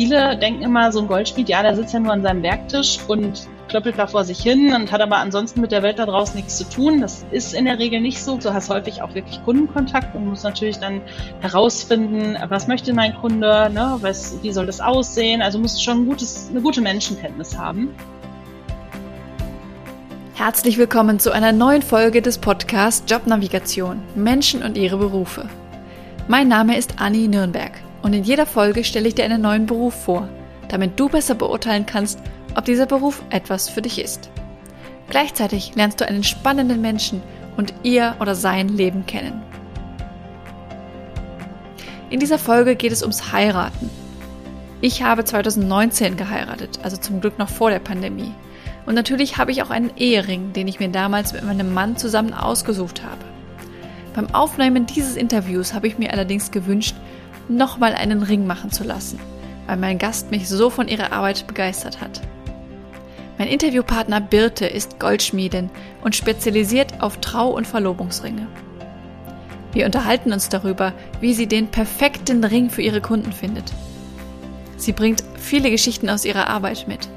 viele denken immer, so ein Goldschmied, ja, der sitzt ja nur an seinem Werktisch und klöppelt da vor sich hin und hat aber ansonsten mit der Welt da draußen nichts zu tun. Das ist in der Regel nicht so. Du hast häufig auch wirklich Kundenkontakt und musst natürlich dann herausfinden, was möchte mein Kunde, ne? was, wie soll das aussehen. Also musst schon ein gutes, eine gute Menschenkenntnis haben. Herzlich willkommen zu einer neuen Folge des Podcasts Jobnavigation Menschen und ihre Berufe. Mein Name ist Anni Nürnberg und in jeder Folge stelle ich dir einen neuen Beruf vor, damit du besser beurteilen kannst, ob dieser Beruf etwas für dich ist. Gleichzeitig lernst du einen spannenden Menschen und ihr oder sein Leben kennen. In dieser Folge geht es ums Heiraten. Ich habe 2019 geheiratet, also zum Glück noch vor der Pandemie. Und natürlich habe ich auch einen Ehering, den ich mir damals mit meinem Mann zusammen ausgesucht habe. Beim Aufnehmen dieses Interviews habe ich mir allerdings gewünscht, nochmal einen Ring machen zu lassen, weil mein Gast mich so von ihrer Arbeit begeistert hat. Mein Interviewpartner Birte ist Goldschmiedin und spezialisiert auf Trau- und Verlobungsringe. Wir unterhalten uns darüber, wie sie den perfekten Ring für ihre Kunden findet. Sie bringt viele Geschichten aus ihrer Arbeit mit.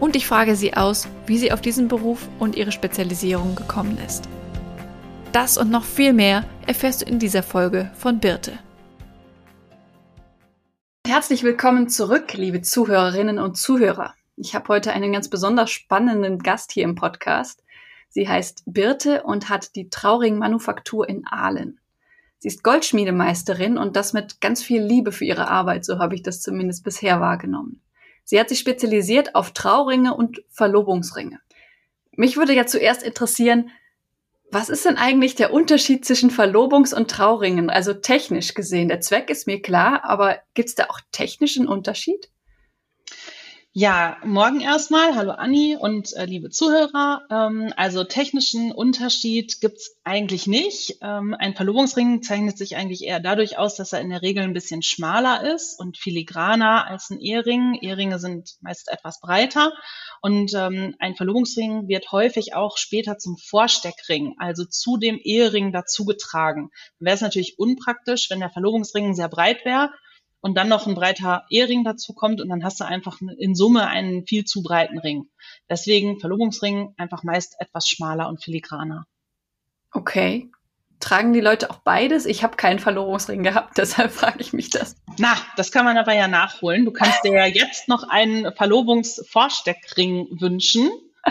Und ich frage sie aus, wie sie auf diesen Beruf und ihre Spezialisierung gekommen ist. Das und noch viel mehr erfährst du in dieser Folge von Birte. Herzlich willkommen zurück, liebe Zuhörerinnen und Zuhörer. Ich habe heute einen ganz besonders spannenden Gast hier im Podcast. Sie heißt Birte und hat die Trauring Manufaktur in Aalen. Sie ist Goldschmiedemeisterin und das mit ganz viel Liebe für ihre Arbeit, so habe ich das zumindest bisher wahrgenommen. Sie hat sich spezialisiert auf Trauringe und Verlobungsringe. Mich würde ja zuerst interessieren, was ist denn eigentlich der Unterschied zwischen Verlobungs- und Trauringen? Also technisch gesehen. Der Zweck ist mir klar, aber gibt es da auch technischen Unterschied? Ja, morgen erstmal. Hallo Anni und äh, liebe Zuhörer. Ähm, also technischen Unterschied gibt's eigentlich nicht. Ähm, ein Verlobungsring zeichnet sich eigentlich eher dadurch aus, dass er in der Regel ein bisschen schmaler ist und filigraner als ein Ehering. Eheringe sind meist etwas breiter und ähm, ein Verlobungsring wird häufig auch später zum Vorsteckring, also zu dem Ehering dazugetragen. Wäre es natürlich unpraktisch, wenn der Verlobungsring sehr breit wäre und dann noch ein breiter Ehering dazu kommt und dann hast du einfach in Summe einen viel zu breiten Ring. Deswegen Verlobungsring einfach meist etwas schmaler und filigraner. Okay. Tragen die Leute auch beides? Ich habe keinen Verlobungsring gehabt, deshalb frage ich mich das. Na, das kann man aber ja nachholen. Du kannst dir ja jetzt noch einen Verlobungsvorsteckring wünschen.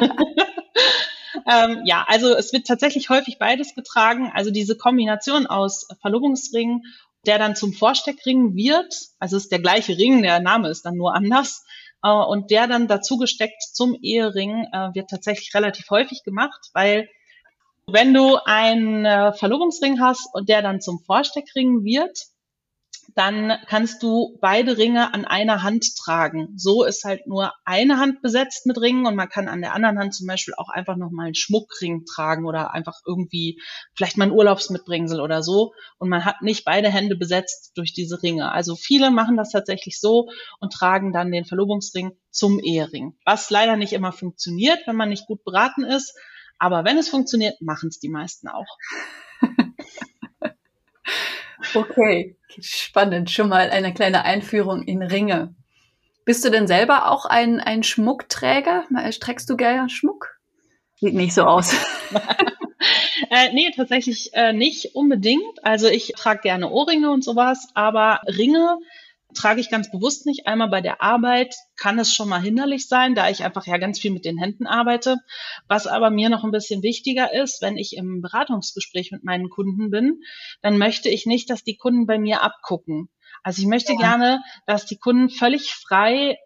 ähm, ja, also es wird tatsächlich häufig beides getragen. Also diese Kombination aus Verlobungsring der dann zum Vorsteckring wird. Also ist der gleiche Ring, der Name ist dann nur anders. Äh, und der dann dazu gesteckt zum Ehering äh, wird tatsächlich relativ häufig gemacht, weil wenn du einen äh, Verlobungsring hast und der dann zum Vorsteckring wird, dann kannst du beide Ringe an einer Hand tragen. So ist halt nur eine Hand besetzt mit Ringen und man kann an der anderen Hand zum Beispiel auch einfach nochmal einen Schmuckring tragen oder einfach irgendwie vielleicht mal ein Urlaubsmitbringsel oder so. Und man hat nicht beide Hände besetzt durch diese Ringe. Also viele machen das tatsächlich so und tragen dann den Verlobungsring zum Ehering. Was leider nicht immer funktioniert, wenn man nicht gut beraten ist. Aber wenn es funktioniert, machen es die meisten auch. Okay, spannend. Schon mal eine kleine Einführung in Ringe. Bist du denn selber auch ein, ein Schmuckträger? Trägst du gerne Schmuck? Sieht nicht so aus. äh, nee, tatsächlich äh, nicht unbedingt. Also ich trage gerne Ohrringe und sowas, aber Ringe trage ich ganz bewusst nicht. Einmal bei der Arbeit kann es schon mal hinderlich sein, da ich einfach ja ganz viel mit den Händen arbeite. Was aber mir noch ein bisschen wichtiger ist, wenn ich im Beratungsgespräch mit meinen Kunden bin, dann möchte ich nicht, dass die Kunden bei mir abgucken. Also ich möchte ja. gerne, dass die Kunden völlig frei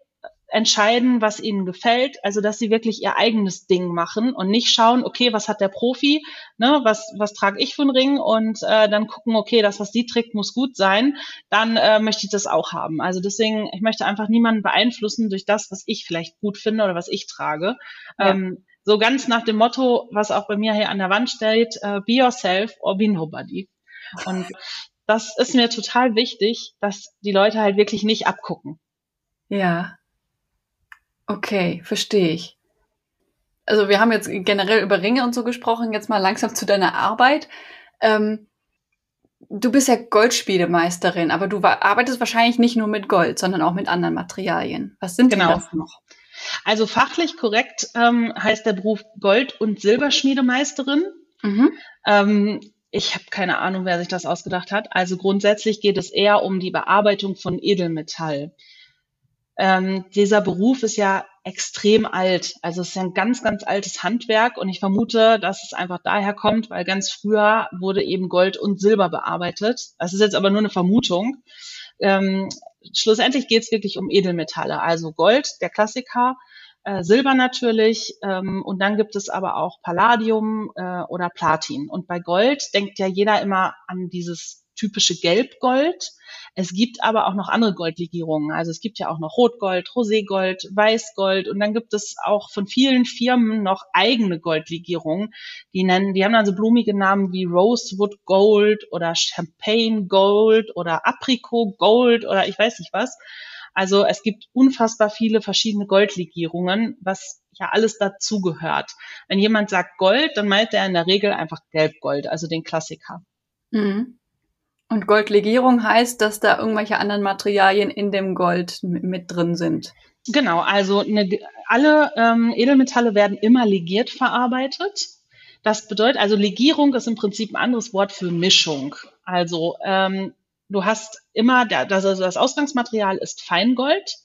entscheiden, was ihnen gefällt, also dass sie wirklich ihr eigenes Ding machen und nicht schauen, okay, was hat der Profi, ne, was, was trage ich für einen Ring und äh, dann gucken, okay, das, was sie trägt, muss gut sein, dann äh, möchte ich das auch haben. Also deswegen, ich möchte einfach niemanden beeinflussen durch das, was ich vielleicht gut finde oder was ich trage. Ja. Ähm, so ganz nach dem Motto, was auch bei mir hier an der Wand steht, uh, be yourself or be nobody. Und das ist mir total wichtig, dass die Leute halt wirklich nicht abgucken. Ja, Okay, verstehe ich. Also wir haben jetzt generell über Ringe und so gesprochen, jetzt mal langsam zu deiner Arbeit. Ähm, du bist ja Goldspiedemeisterin, aber du arbeitest wahrscheinlich nicht nur mit Gold, sondern auch mit anderen Materialien. Was sind genau. das noch? Also fachlich korrekt ähm, heißt der Beruf Gold- und Silberschmiedemeisterin. Mhm. Ähm, ich habe keine Ahnung, wer sich das ausgedacht hat. Also grundsätzlich geht es eher um die Bearbeitung von Edelmetall. Ähm, dieser Beruf ist ja extrem alt. Also es ist ein ganz, ganz altes Handwerk und ich vermute, dass es einfach daher kommt, weil ganz früher wurde eben Gold und Silber bearbeitet. Das ist jetzt aber nur eine Vermutung. Ähm, schlussendlich geht es wirklich um Edelmetalle, also Gold, der Klassiker, äh, Silber natürlich ähm, und dann gibt es aber auch Palladium äh, oder Platin. Und bei Gold denkt ja jeder immer an dieses typische Gelbgold. Es gibt aber auch noch andere Goldlegierungen. Also es gibt ja auch noch Rotgold, Roségold, Weißgold und dann gibt es auch von vielen Firmen noch eigene Goldlegierungen. Die nennen, die haben dann so blumige Namen wie Rosewood Gold oder Champagne Gold oder Apricot Gold oder ich weiß nicht was. Also es gibt unfassbar viele verschiedene Goldlegierungen, was ja alles dazugehört. Wenn jemand sagt Gold, dann meint er in der Regel einfach Gelbgold, also den Klassiker. Mhm. Und Goldlegierung heißt, dass da irgendwelche anderen Materialien in dem Gold mit drin sind. Genau, also eine, alle ähm, Edelmetalle werden immer legiert verarbeitet. Das bedeutet, also Legierung ist im Prinzip ein anderes Wort für Mischung. Also ähm, du hast immer, das, also das Ausgangsmaterial ist Feingold.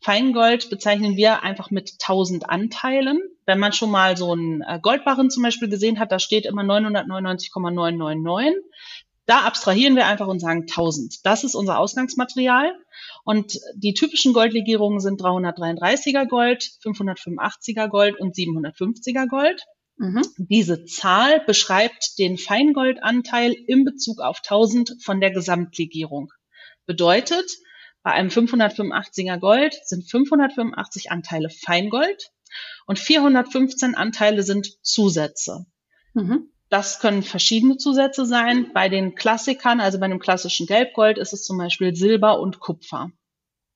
Feingold bezeichnen wir einfach mit 1000 Anteilen. Wenn man schon mal so einen äh, Goldbarren zum Beispiel gesehen hat, da steht immer 999,999. Da abstrahieren wir einfach und sagen 1000. Das ist unser Ausgangsmaterial. Und die typischen Goldlegierungen sind 333er Gold, 585er Gold und 750er Gold. Mhm. Diese Zahl beschreibt den Feingoldanteil in Bezug auf 1000 von der Gesamtlegierung. Bedeutet, bei einem 585er Gold sind 585 Anteile Feingold und 415 Anteile sind Zusätze. Mhm. Das können verschiedene Zusätze sein. Bei den Klassikern, also bei einem klassischen Gelbgold, ist es zum Beispiel Silber und Kupfer.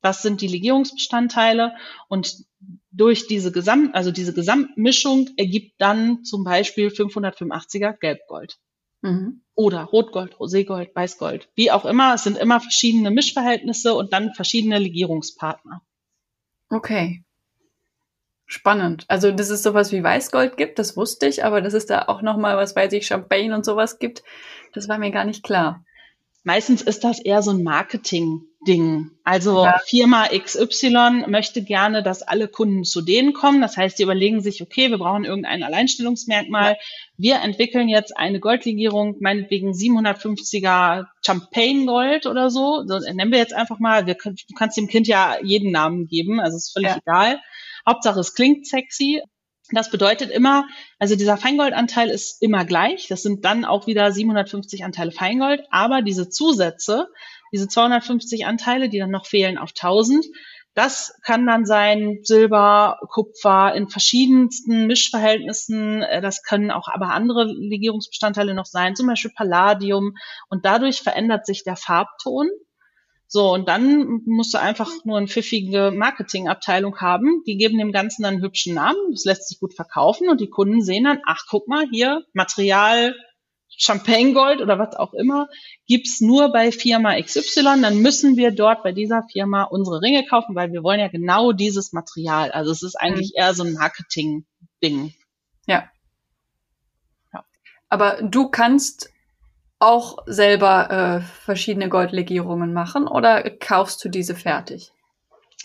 Das sind die Legierungsbestandteile und durch diese Gesamt, also diese Gesamtmischung ergibt dann zum Beispiel 585er Gelbgold. Mhm. Oder Rotgold, Roségold, Weißgold, wie auch immer. Es sind immer verschiedene Mischverhältnisse und dann verschiedene Legierungspartner. Okay. Spannend. Also, dass es sowas wie Weißgold gibt, das wusste ich, aber dass es da auch nochmal, was weiß ich, Champagne und sowas gibt, das war mir gar nicht klar. Meistens ist das eher so ein Marketing-Ding. Also ja. Firma XY möchte gerne, dass alle Kunden zu denen kommen. Das heißt, die überlegen sich, okay, wir brauchen irgendein Alleinstellungsmerkmal. Ja. Wir entwickeln jetzt eine Goldlegierung, meinetwegen 750er Champagne Gold oder so. so nennen wir jetzt einfach mal. Wir können, du kannst dem Kind ja jeden Namen geben, also ist völlig ja. egal. Hauptsache, es klingt sexy. Das bedeutet immer, also dieser Feingoldanteil ist immer gleich. Das sind dann auch wieder 750 Anteile Feingold. Aber diese Zusätze, diese 250 Anteile, die dann noch fehlen auf 1000, das kann dann sein Silber, Kupfer in verschiedensten Mischverhältnissen. Äh, das können auch aber andere Legierungsbestandteile noch sein, zum Beispiel Palladium. Und dadurch verändert sich der Farbton. So, und dann musst du einfach nur eine pfiffige Marketingabteilung haben. Die geben dem Ganzen dann einen hübschen Namen. Das lässt sich gut verkaufen und die Kunden sehen dann, ach, guck mal, hier Material Champagne Gold oder was auch immer, gibt's nur bei Firma XY. Dann müssen wir dort bei dieser Firma unsere Ringe kaufen, weil wir wollen ja genau dieses Material. Also es ist eigentlich mhm. eher so ein Marketing-Ding. Ja. ja. Aber du kannst auch selber äh, verschiedene Goldlegierungen machen oder kaufst du diese fertig?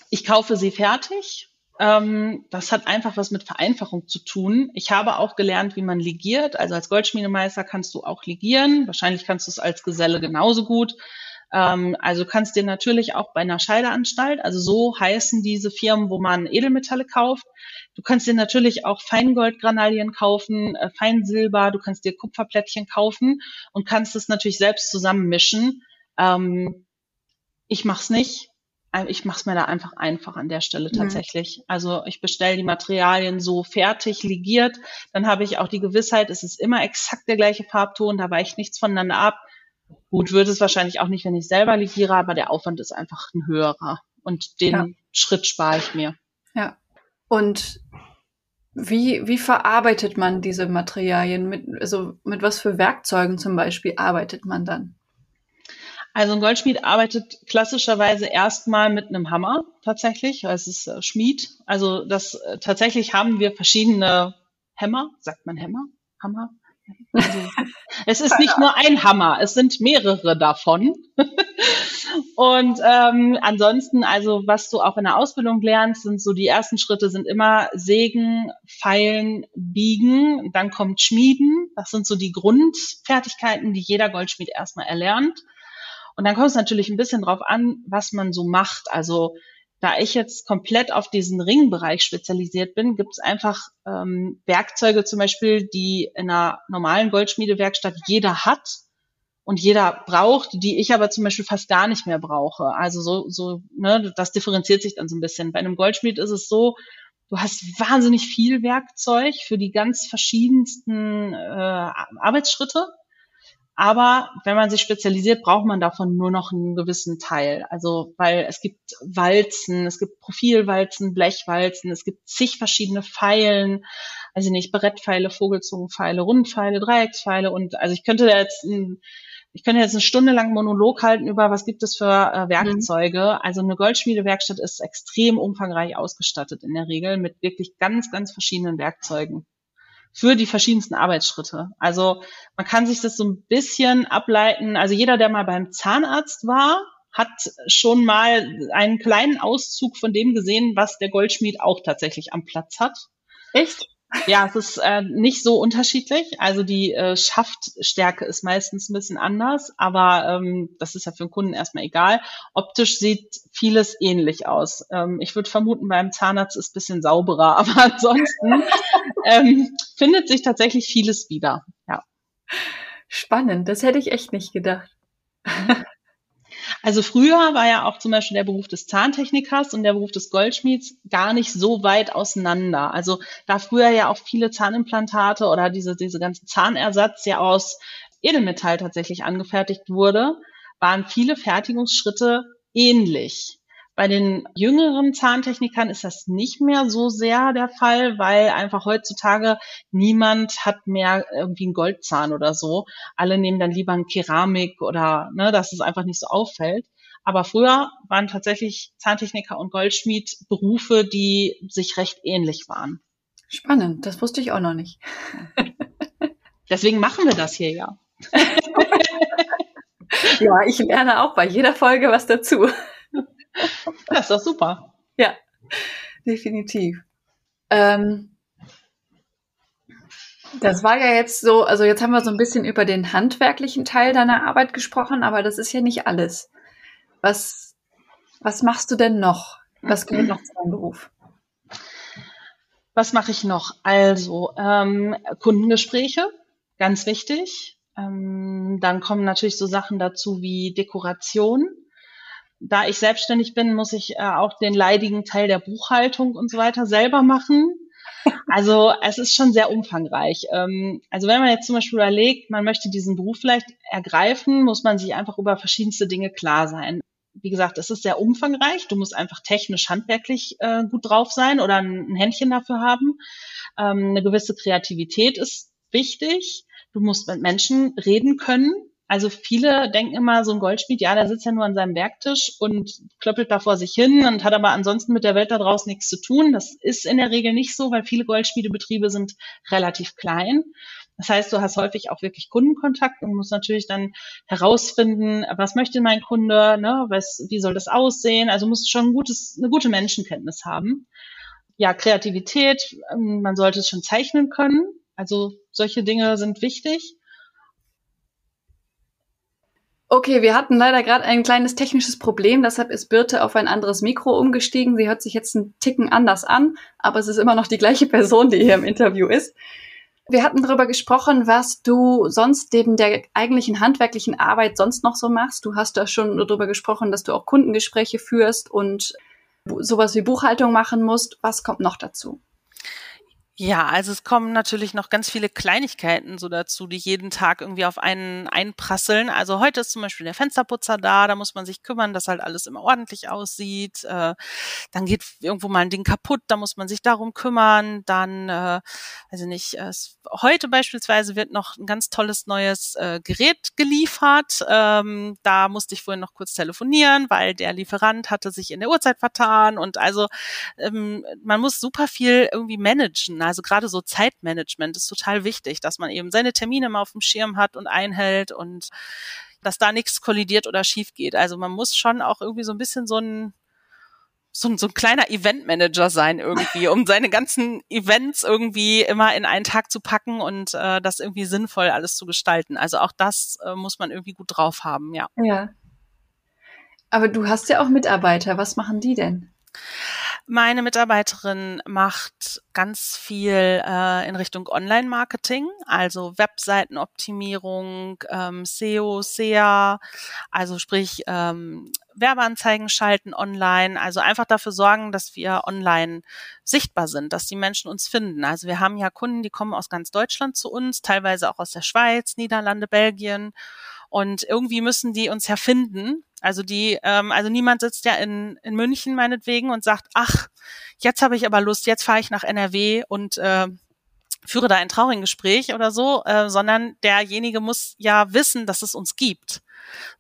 Ich kaufe sie fertig. Ähm, das hat einfach was mit Vereinfachung zu tun. Ich habe auch gelernt, wie man legiert. Also als Goldschmiedemeister kannst du auch legieren. Wahrscheinlich kannst du es als Geselle genauso gut. Ähm, also kannst dir natürlich auch bei einer Scheideanstalt, also so heißen diese Firmen, wo man Edelmetalle kauft. Du kannst dir natürlich auch Feingoldgranalien kaufen, äh, Feinsilber, du kannst dir Kupferplättchen kaufen und kannst es natürlich selbst zusammenmischen. Ähm, ich mach's nicht. Ich mache es mir da einfach einfach an der Stelle mhm. tatsächlich. Mhm. Also ich bestelle die Materialien so fertig, ligiert. Dann habe ich auch die Gewissheit, es ist immer exakt der gleiche Farbton, da weicht nichts voneinander ab. Gut, wird es wahrscheinlich auch nicht, wenn ich selber ligiere, aber der Aufwand ist einfach ein höherer. Und den ja. Schritt spare ich mir. Ja. Und wie, wie verarbeitet man diese Materialien? Mit, also mit was für Werkzeugen zum Beispiel arbeitet man dann? Also ein Goldschmied arbeitet klassischerweise erstmal mit einem Hammer tatsächlich. Es ist äh, Schmied. Also das äh, tatsächlich haben wir verschiedene Hämmer. Sagt man Hämmer? Hammer? Also, es ist nicht nur ein Hammer, es sind mehrere davon. Und ähm, ansonsten, also was du auch in der Ausbildung lernst, sind so die ersten Schritte sind immer Sägen, Feilen, Biegen, dann kommt Schmieden. Das sind so die Grundfertigkeiten, die jeder Goldschmied erstmal erlernt. Und dann kommt es natürlich ein bisschen drauf an, was man so macht. Also da ich jetzt komplett auf diesen Ringbereich spezialisiert bin, gibt es einfach ähm, Werkzeuge zum Beispiel, die in einer normalen Goldschmiedewerkstatt jeder hat und jeder braucht, die ich aber zum Beispiel fast gar nicht mehr brauche. Also so, so, ne, das differenziert sich dann so ein bisschen. Bei einem Goldschmied ist es so, du hast wahnsinnig viel Werkzeug für die ganz verschiedensten äh, Arbeitsschritte. Aber wenn man sich spezialisiert, braucht man davon nur noch einen gewissen Teil. Also, weil es gibt Walzen, es gibt Profilwalzen, Blechwalzen, es gibt zig verschiedene Pfeilen, also nicht Brettpfeile, Vogelzungenpfeile, Rundpfeile, Dreieckspfeile und also ich könnte da jetzt ein, ich könnte jetzt eine Stunde lang Monolog halten über, was gibt es für äh, Werkzeuge. Mhm. Also eine Goldschmiedewerkstatt ist extrem umfangreich ausgestattet in der Regel mit wirklich ganz, ganz verschiedenen Werkzeugen für die verschiedensten Arbeitsschritte. Also man kann sich das so ein bisschen ableiten. Also jeder, der mal beim Zahnarzt war, hat schon mal einen kleinen Auszug von dem gesehen, was der Goldschmied auch tatsächlich am Platz hat. Echt? Ja, es ist äh, nicht so unterschiedlich. Also die äh, Schaftstärke ist meistens ein bisschen anders, aber ähm, das ist ja für den Kunden erstmal egal. Optisch sieht vieles ähnlich aus. Ähm, ich würde vermuten, beim Zahnarzt ist ein bisschen sauberer, aber ansonsten ähm, findet sich tatsächlich vieles wieder. Ja. Spannend, das hätte ich echt nicht gedacht. Also früher war ja auch zum Beispiel der Beruf des Zahntechnikers und der Beruf des Goldschmieds gar nicht so weit auseinander. Also da früher ja auch viele Zahnimplantate oder diese, diese ganze Zahnersatz ja aus Edelmetall tatsächlich angefertigt wurde, waren viele Fertigungsschritte ähnlich. Bei den jüngeren Zahntechnikern ist das nicht mehr so sehr der Fall, weil einfach heutzutage niemand hat mehr irgendwie einen Goldzahn oder so. Alle nehmen dann lieber ein Keramik oder, ne, dass es einfach nicht so auffällt. Aber früher waren tatsächlich Zahntechniker und Goldschmied Berufe, die sich recht ähnlich waren. Spannend, das wusste ich auch noch nicht. Deswegen machen wir das hier ja. ja, ich lerne auch bei jeder Folge was dazu. Das ist doch super. Ja, definitiv. Ähm, das war ja jetzt so, also jetzt haben wir so ein bisschen über den handwerklichen Teil deiner Arbeit gesprochen, aber das ist ja nicht alles. Was, was machst du denn noch? Was gehört noch zu deinem Beruf? Was mache ich noch? Also ähm, Kundengespräche, ganz wichtig. Ähm, dann kommen natürlich so Sachen dazu wie Dekoration da ich selbstständig bin, muss ich äh, auch den leidigen Teil der Buchhaltung und so weiter selber machen. Also es ist schon sehr umfangreich. Ähm, also wenn man jetzt zum Beispiel überlegt, man möchte diesen Beruf vielleicht ergreifen, muss man sich einfach über verschiedenste Dinge klar sein. Wie gesagt, es ist sehr umfangreich. Du musst einfach technisch, handwerklich äh, gut drauf sein oder ein, Händchen dafür haben. Ähm, eine gewisse Kreativität ist wichtig. Du musst mit Menschen reden können. Also viele denken immer, so ein Goldschmied, ja, der sitzt ja nur an seinem Werktisch und klöppelt da vor sich hin und hat aber ansonsten mit der Welt da draußen nichts zu tun. Das ist in der Regel nicht so, weil viele Goldschmiedebetriebe sind relativ klein. Das heißt, du hast häufig auch wirklich Kundenkontakt und musst natürlich dann herausfinden, was möchte mein Kunde, ne, was, wie soll das aussehen? Also musst schon ein gutes, eine gute Menschenkenntnis haben. Ja, Kreativität, ähm, man sollte es schon zeichnen können. Also solche Dinge sind wichtig. Okay, wir hatten leider gerade ein kleines technisches Problem, deshalb ist Birte auf ein anderes Mikro umgestiegen. Sie hört sich jetzt einen Ticken anders an, aber es ist immer noch die gleiche Person, die hier im Interview ist. Wir hatten darüber gesprochen, was du sonst neben der eigentlichen handwerklichen Arbeit sonst noch so machst. Du hast da schon darüber gesprochen, dass du auch Kundengespräche führst und sowas wie Buchhaltung machen musst. Was kommt noch dazu? Ja, also es kommen natürlich noch ganz viele Kleinigkeiten so dazu, die jeden Tag irgendwie auf einen einprasseln. Also heute ist zum Beispiel der Fensterputzer da, da muss man sich kümmern, dass halt alles immer ordentlich aussieht. Äh, dann geht irgendwo mal ein Ding kaputt, da muss man sich darum kümmern. Dann, äh, also nicht, äh, heute beispielsweise wird noch ein ganz tolles neues äh, Gerät geliefert. Ähm, da musste ich vorhin noch kurz telefonieren, weil der Lieferant hatte sich in der Uhrzeit vertan und also ähm, man muss super viel irgendwie managen. Also gerade so Zeitmanagement ist total wichtig, dass man eben seine Termine mal auf dem Schirm hat und einhält und dass da nichts kollidiert oder schief geht. Also man muss schon auch irgendwie so ein bisschen so ein so, ein, so ein kleiner Eventmanager sein irgendwie, um seine ganzen Events irgendwie immer in einen Tag zu packen und äh, das irgendwie sinnvoll alles zu gestalten. Also auch das äh, muss man irgendwie gut drauf haben, ja. Ja. Aber du hast ja auch Mitarbeiter. Was machen die denn? Meine Mitarbeiterin macht ganz viel äh, in Richtung Online-Marketing, also Webseitenoptimierung, ähm, SEO, SEA, also sprich ähm, Werbeanzeigen schalten online, also einfach dafür sorgen, dass wir online sichtbar sind, dass die Menschen uns finden. Also wir haben ja Kunden, die kommen aus ganz Deutschland zu uns, teilweise auch aus der Schweiz, Niederlande, Belgien. Und irgendwie müssen die uns ja finden. Also die, ähm, also niemand sitzt ja in, in München meinetwegen und sagt, ach, jetzt habe ich aber Lust, jetzt fahre ich nach NRW und äh, führe da ein Trauringgespräch oder so, äh, sondern derjenige muss ja wissen, dass es uns gibt.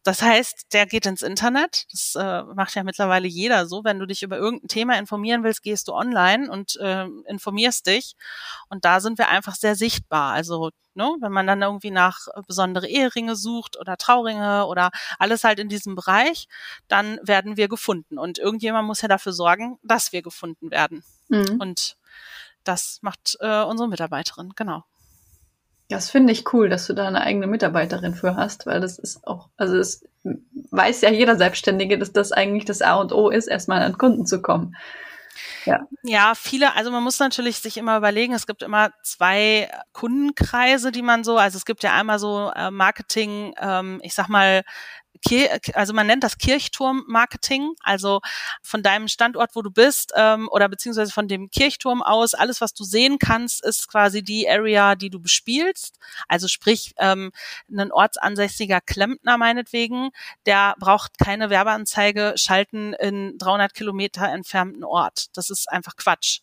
Das heißt, der geht ins Internet. Das äh, macht ja mittlerweile jeder so. Wenn du dich über irgendein Thema informieren willst, gehst du online und äh, informierst dich. Und da sind wir einfach sehr sichtbar. Also ne, wenn man dann irgendwie nach besondere Eheringe sucht oder Trauringe oder alles halt in diesem Bereich, dann werden wir gefunden. Und irgendjemand muss ja dafür sorgen, dass wir gefunden werden. Mhm. Und das macht äh, unsere Mitarbeiterin, genau. Das finde ich cool, dass du da eine eigene Mitarbeiterin für hast, weil das ist auch, also es weiß ja jeder Selbstständige, dass das eigentlich das A und O ist, erstmal an Kunden zu kommen. Ja. ja, viele, also man muss natürlich sich immer überlegen, es gibt immer zwei Kundenkreise, die man so, also es gibt ja einmal so äh, Marketing, ähm, ich sag mal, also man nennt das Kirchturm-Marketing, also von deinem Standort, wo du bist, ähm, oder beziehungsweise von dem Kirchturm aus, alles, was du sehen kannst, ist quasi die Area, die du bespielst. Also sprich, ähm, ein ortsansässiger Klempner meinetwegen, der braucht keine Werbeanzeige schalten in 300 Kilometer entfernten Ort. Das ist einfach Quatsch.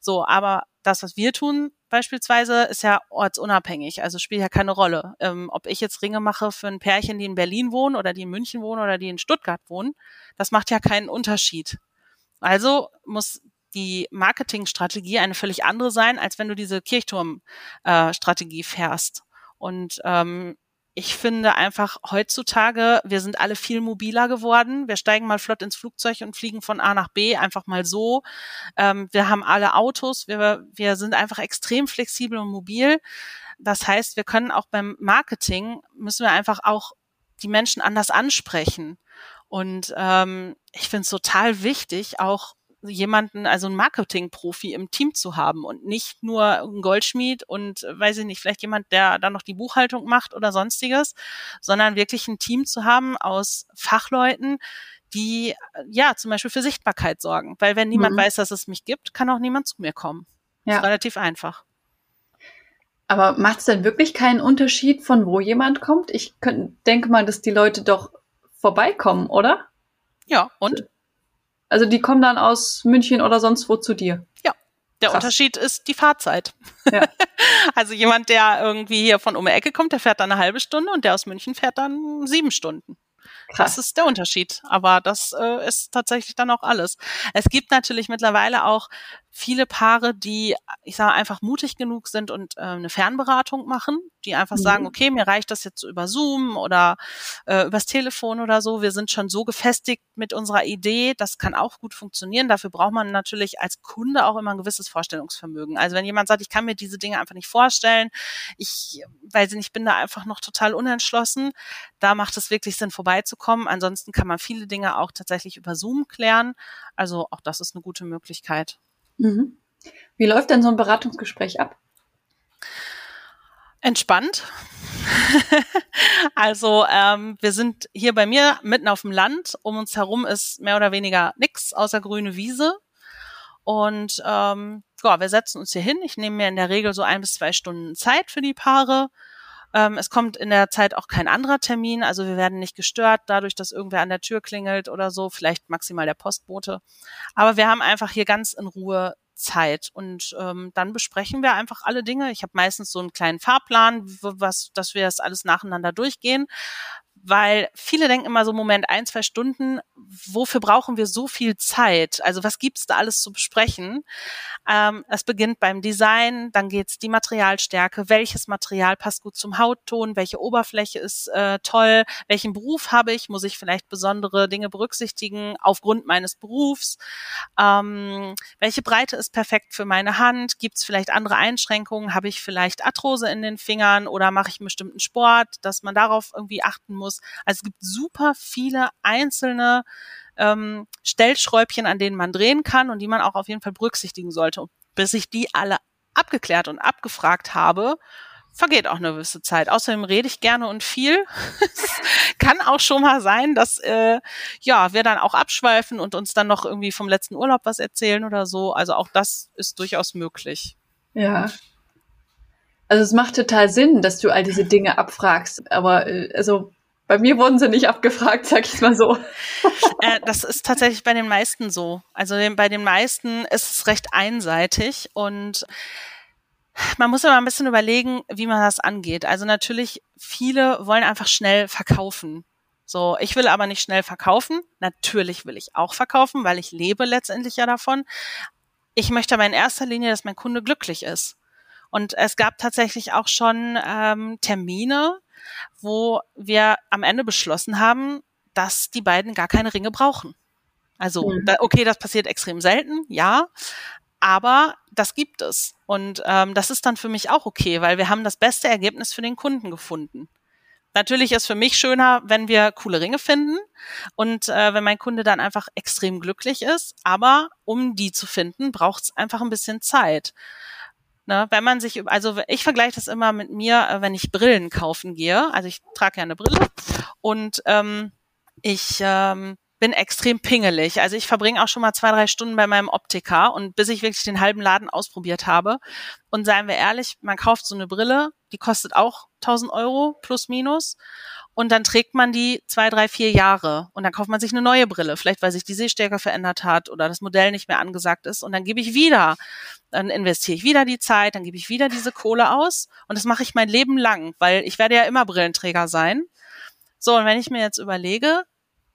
So, aber das, was wir tun, beispielsweise ist ja ortsunabhängig, also spielt ja keine Rolle. Ähm, ob ich jetzt Ringe mache für ein Pärchen, die in Berlin wohnen oder die in München wohnen oder die in Stuttgart wohnen, das macht ja keinen Unterschied. Also muss die Marketingstrategie eine völlig andere sein, als wenn du diese Kirchturmstrategie äh, fährst. Und ähm, ich finde einfach heutzutage, wir sind alle viel mobiler geworden. Wir steigen mal flott ins Flugzeug und fliegen von A nach B einfach mal so. Ähm, wir haben alle Autos. Wir, wir sind einfach extrem flexibel und mobil. Das heißt, wir können auch beim Marketing müssen wir einfach auch die Menschen anders ansprechen. Und ähm, ich finde es total wichtig, auch jemanden, also einen Marketing-Profi im Team zu haben und nicht nur ein Goldschmied und weiß ich nicht, vielleicht jemand, der dann noch die Buchhaltung macht oder sonstiges, sondern wirklich ein Team zu haben aus Fachleuten, die ja zum Beispiel für Sichtbarkeit sorgen. Weil wenn niemand mhm. weiß, dass es mich gibt, kann auch niemand zu mir kommen. Ja. Ist relativ einfach. Aber macht es denn wirklich keinen Unterschied, von wo jemand kommt? Ich könnt, denke mal, dass die Leute doch vorbeikommen, oder? Ja, und? Also die kommen dann aus München oder sonst wo zu dir. Ja. Der Krass. Unterschied ist die Fahrzeit. Ja. also jemand, der irgendwie hier von um die Ecke kommt, der fährt dann eine halbe Stunde und der aus München fährt dann sieben Stunden. Krass. Das ist der Unterschied. Aber das äh, ist tatsächlich dann auch alles. Es gibt natürlich mittlerweile auch viele Paare, die, ich sage einfach mutig genug sind und äh, eine Fernberatung machen, die einfach mhm. sagen, okay, mir reicht das jetzt über Zoom oder äh, übers Telefon oder so. Wir sind schon so gefestigt mit unserer Idee, das kann auch gut funktionieren. Dafür braucht man natürlich als Kunde auch immer ein gewisses Vorstellungsvermögen. Also wenn jemand sagt, ich kann mir diese Dinge einfach nicht vorstellen, ich weiß nicht, ich bin da einfach noch total unentschlossen, da macht es wirklich Sinn, vorbeizukommen. Ansonsten kann man viele Dinge auch tatsächlich über Zoom klären. Also auch das ist eine gute Möglichkeit. Mhm. Wie läuft denn so ein Beratungsgespräch ab? Entspannt. also ähm, wir sind hier bei mir mitten auf dem Land. Um uns herum ist mehr oder weniger nichts außer grüne Wiese. Und ähm, ja, wir setzen uns hier hin. Ich nehme mir in der Regel so ein bis zwei Stunden Zeit für die Paare. Ähm, es kommt in der Zeit auch kein anderer Termin, also wir werden nicht gestört dadurch, dass irgendwer an der Tür klingelt oder so, vielleicht maximal der Postbote. Aber wir haben einfach hier ganz in Ruhe Zeit und ähm, dann besprechen wir einfach alle Dinge. Ich habe meistens so einen kleinen Fahrplan, was, dass wir das alles nacheinander durchgehen weil viele denken immer so, Moment, ein, zwei Stunden, wofür brauchen wir so viel Zeit? Also was gibt's da alles zu besprechen? Ähm, es beginnt beim Design, dann geht's die Materialstärke, welches Material passt gut zum Hautton, welche Oberfläche ist äh, toll, welchen Beruf habe ich, muss ich vielleicht besondere Dinge berücksichtigen aufgrund meines Berufs, ähm, welche Breite ist perfekt für meine Hand, gibt's vielleicht andere Einschränkungen, habe ich vielleicht Arthrose in den Fingern oder mache ich einen bestimmten Sport, dass man darauf irgendwie achten muss muss. Also es gibt super viele einzelne ähm, Stellschräubchen, an denen man drehen kann und die man auch auf jeden Fall berücksichtigen sollte. Und bis ich die alle abgeklärt und abgefragt habe, vergeht auch eine gewisse Zeit. Außerdem rede ich gerne und viel. kann auch schon mal sein, dass äh, ja wir dann auch abschweifen und uns dann noch irgendwie vom letzten Urlaub was erzählen oder so. Also auch das ist durchaus möglich. Ja. Also es macht total Sinn, dass du all diese Dinge abfragst. Aber äh, also bei mir wurden sie nicht abgefragt, sag ich mal so. Äh, das ist tatsächlich bei den meisten so. Also bei den meisten ist es recht einseitig und man muss aber ein bisschen überlegen, wie man das angeht. Also natürlich, viele wollen einfach schnell verkaufen. So, ich will aber nicht schnell verkaufen. Natürlich will ich auch verkaufen, weil ich lebe letztendlich ja davon. Ich möchte aber in erster Linie, dass mein Kunde glücklich ist. Und es gab tatsächlich auch schon ähm, Termine, wo wir am Ende beschlossen haben, dass die beiden gar keine Ringe brauchen. Also, mhm. okay, das passiert extrem selten, ja, aber das gibt es. Und ähm, das ist dann für mich auch okay, weil wir haben das beste Ergebnis für den Kunden gefunden. Natürlich ist für mich schöner, wenn wir coole Ringe finden und äh, wenn mein Kunde dann einfach extrem glücklich ist. Aber um die zu finden, braucht es einfach ein bisschen Zeit. Ne, wenn man sich, also ich vergleiche das immer mit mir, äh, wenn ich Brillen kaufen gehe. Also ich trage ja eine Brille und ähm, ich ähm, bin extrem pingelig. Also ich verbringe auch schon mal zwei, drei Stunden bei meinem Optiker und bis ich wirklich den halben Laden ausprobiert habe. Und seien wir ehrlich, man kauft so eine Brille, die kostet auch 1000 Euro plus minus und dann trägt man die zwei, drei, vier Jahre. Und dann kauft man sich eine neue Brille, vielleicht weil sich die Sehstärke verändert hat oder das Modell nicht mehr angesagt ist. Und dann gebe ich wieder, dann investiere ich wieder die Zeit, dann gebe ich wieder diese Kohle aus. Und das mache ich mein Leben lang, weil ich werde ja immer Brillenträger sein. So, und wenn ich mir jetzt überlege,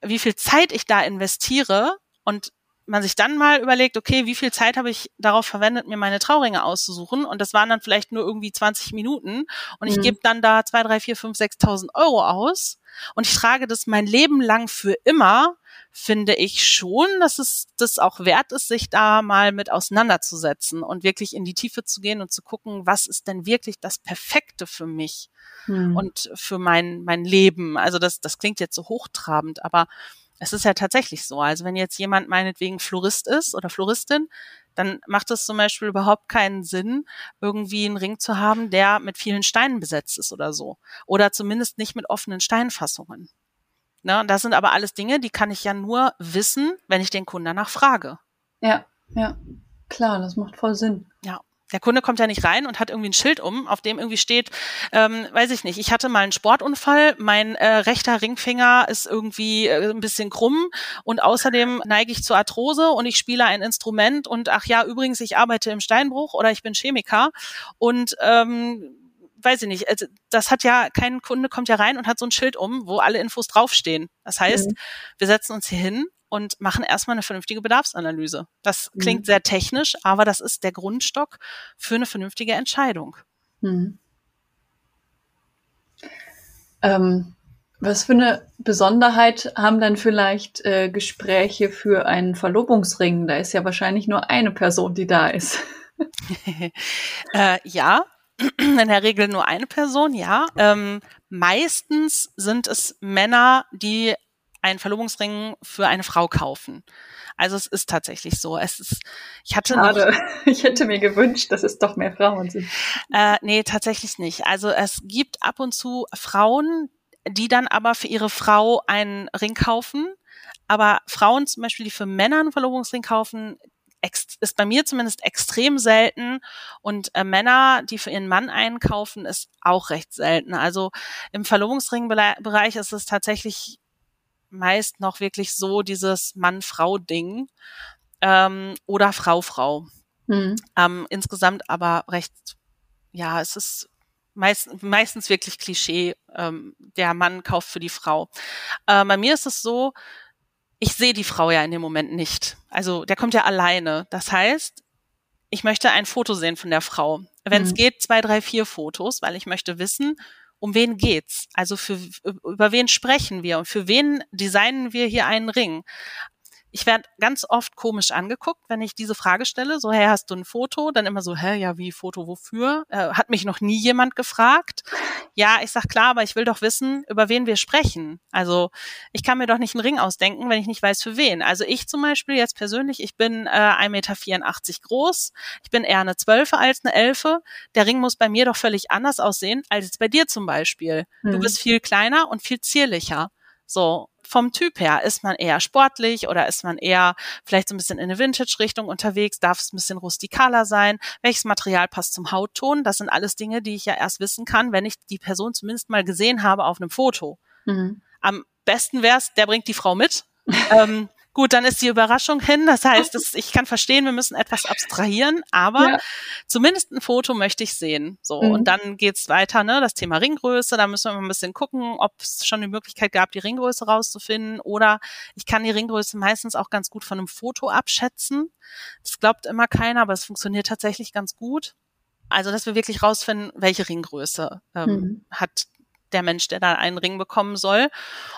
wie viel Zeit ich da investiere und man sich dann mal überlegt, okay, wie viel Zeit habe ich darauf verwendet, mir meine Trauringe auszusuchen? Und das waren dann vielleicht nur irgendwie 20 Minuten. Und ich mhm. gebe dann da zwei, drei, vier, fünf, 6.000 Euro aus. Und ich trage das mein Leben lang für immer, finde ich schon, dass es das auch wert ist, sich da mal mit auseinanderzusetzen und wirklich in die Tiefe zu gehen und zu gucken, was ist denn wirklich das Perfekte für mich mhm. und für mein, mein Leben. Also das, das klingt jetzt so hochtrabend, aber es ist ja tatsächlich so. Also wenn jetzt jemand meinetwegen Florist ist oder Floristin, dann macht es zum Beispiel überhaupt keinen Sinn, irgendwie einen Ring zu haben, der mit vielen Steinen besetzt ist oder so. Oder zumindest nicht mit offenen Steinfassungen. Ne? Das sind aber alles Dinge, die kann ich ja nur wissen, wenn ich den Kunden danach frage. Ja, ja. Klar, das macht voll Sinn. Ja der Kunde kommt ja nicht rein und hat irgendwie ein Schild um, auf dem irgendwie steht, ähm, weiß ich nicht, ich hatte mal einen Sportunfall, mein äh, rechter Ringfinger ist irgendwie äh, ein bisschen krumm und außerdem neige ich zur Arthrose und ich spiele ein Instrument und ach ja, übrigens, ich arbeite im Steinbruch oder ich bin Chemiker und ähm, weiß ich nicht, also das hat ja, kein Kunde kommt ja rein und hat so ein Schild um, wo alle Infos draufstehen. Das heißt, mhm. wir setzen uns hier hin und machen erstmal eine vernünftige Bedarfsanalyse. Das klingt mhm. sehr technisch, aber das ist der Grundstock für eine vernünftige Entscheidung. Mhm. Ähm, was für eine Besonderheit haben dann vielleicht äh, Gespräche für einen Verlobungsring? Da ist ja wahrscheinlich nur eine Person, die da ist. äh, ja, in der Regel nur eine Person, ja. Ähm, meistens sind es Männer, die einen Verlobungsring für eine Frau kaufen. Also es ist tatsächlich so. Es ist, ich hatte Schade. Ich hätte mir gewünscht, dass es doch mehr Frauen sind. Äh, nee, tatsächlich nicht. Also es gibt ab und zu Frauen, die dann aber für ihre Frau einen Ring kaufen. Aber Frauen zum Beispiel, die für Männer einen Verlobungsring kaufen, ist bei mir zumindest extrem selten und äh, Männer, die für ihren Mann einkaufen, ist auch recht selten. Also im Verlobungsringbereich ist es tatsächlich meist noch wirklich so dieses Mann-Frau-Ding ähm, oder Frau-Frau. Mhm. Ähm, insgesamt aber recht, ja, es ist meist, meistens wirklich Klischee, ähm, der Mann kauft für die Frau. Äh, bei mir ist es so, ich sehe die Frau ja in dem Moment nicht. Also der kommt ja alleine. Das heißt, ich möchte ein Foto sehen von der Frau. Wenn es mhm. geht, zwei, drei, vier Fotos, weil ich möchte wissen, um wen geht's? Also für über wen sprechen wir und für wen designen wir hier einen Ring? Ich werde ganz oft komisch angeguckt, wenn ich diese Frage stelle. So, hey, hast du ein Foto? Dann immer so, hä, ja, wie Foto, wofür? Äh, hat mich noch nie jemand gefragt. Ja, ich sag klar, aber ich will doch wissen, über wen wir sprechen. Also ich kann mir doch nicht einen Ring ausdenken, wenn ich nicht weiß, für wen. Also ich zum Beispiel jetzt persönlich, ich bin äh, 1,84 Meter groß. Ich bin eher eine Zwölfe als eine Elfe. Der Ring muss bei mir doch völlig anders aussehen als jetzt bei dir zum Beispiel. Mhm. Du bist viel kleiner und viel zierlicher. So, vom Typ her? Ist man eher sportlich oder ist man eher vielleicht so ein bisschen in eine Vintage-Richtung unterwegs? Darf es ein bisschen rustikaler sein? Welches Material passt zum Hautton? Das sind alles Dinge, die ich ja erst wissen kann, wenn ich die Person zumindest mal gesehen habe auf einem Foto. Mhm. Am besten wäre es, der bringt die Frau mit. ähm, Gut, dann ist die Überraschung hin. Das heißt, das, ich kann verstehen, wir müssen etwas abstrahieren, aber ja. zumindest ein Foto möchte ich sehen. So, mhm. und dann geht's weiter, ne? Das Thema Ringgröße, da müssen wir mal ein bisschen gucken, ob es schon die Möglichkeit gab, die Ringgröße rauszufinden. Oder ich kann die Ringgröße meistens auch ganz gut von einem Foto abschätzen. Das glaubt immer keiner, aber es funktioniert tatsächlich ganz gut. Also, dass wir wirklich rausfinden, welche Ringgröße ähm, mhm. hat der Mensch, der da einen Ring bekommen soll.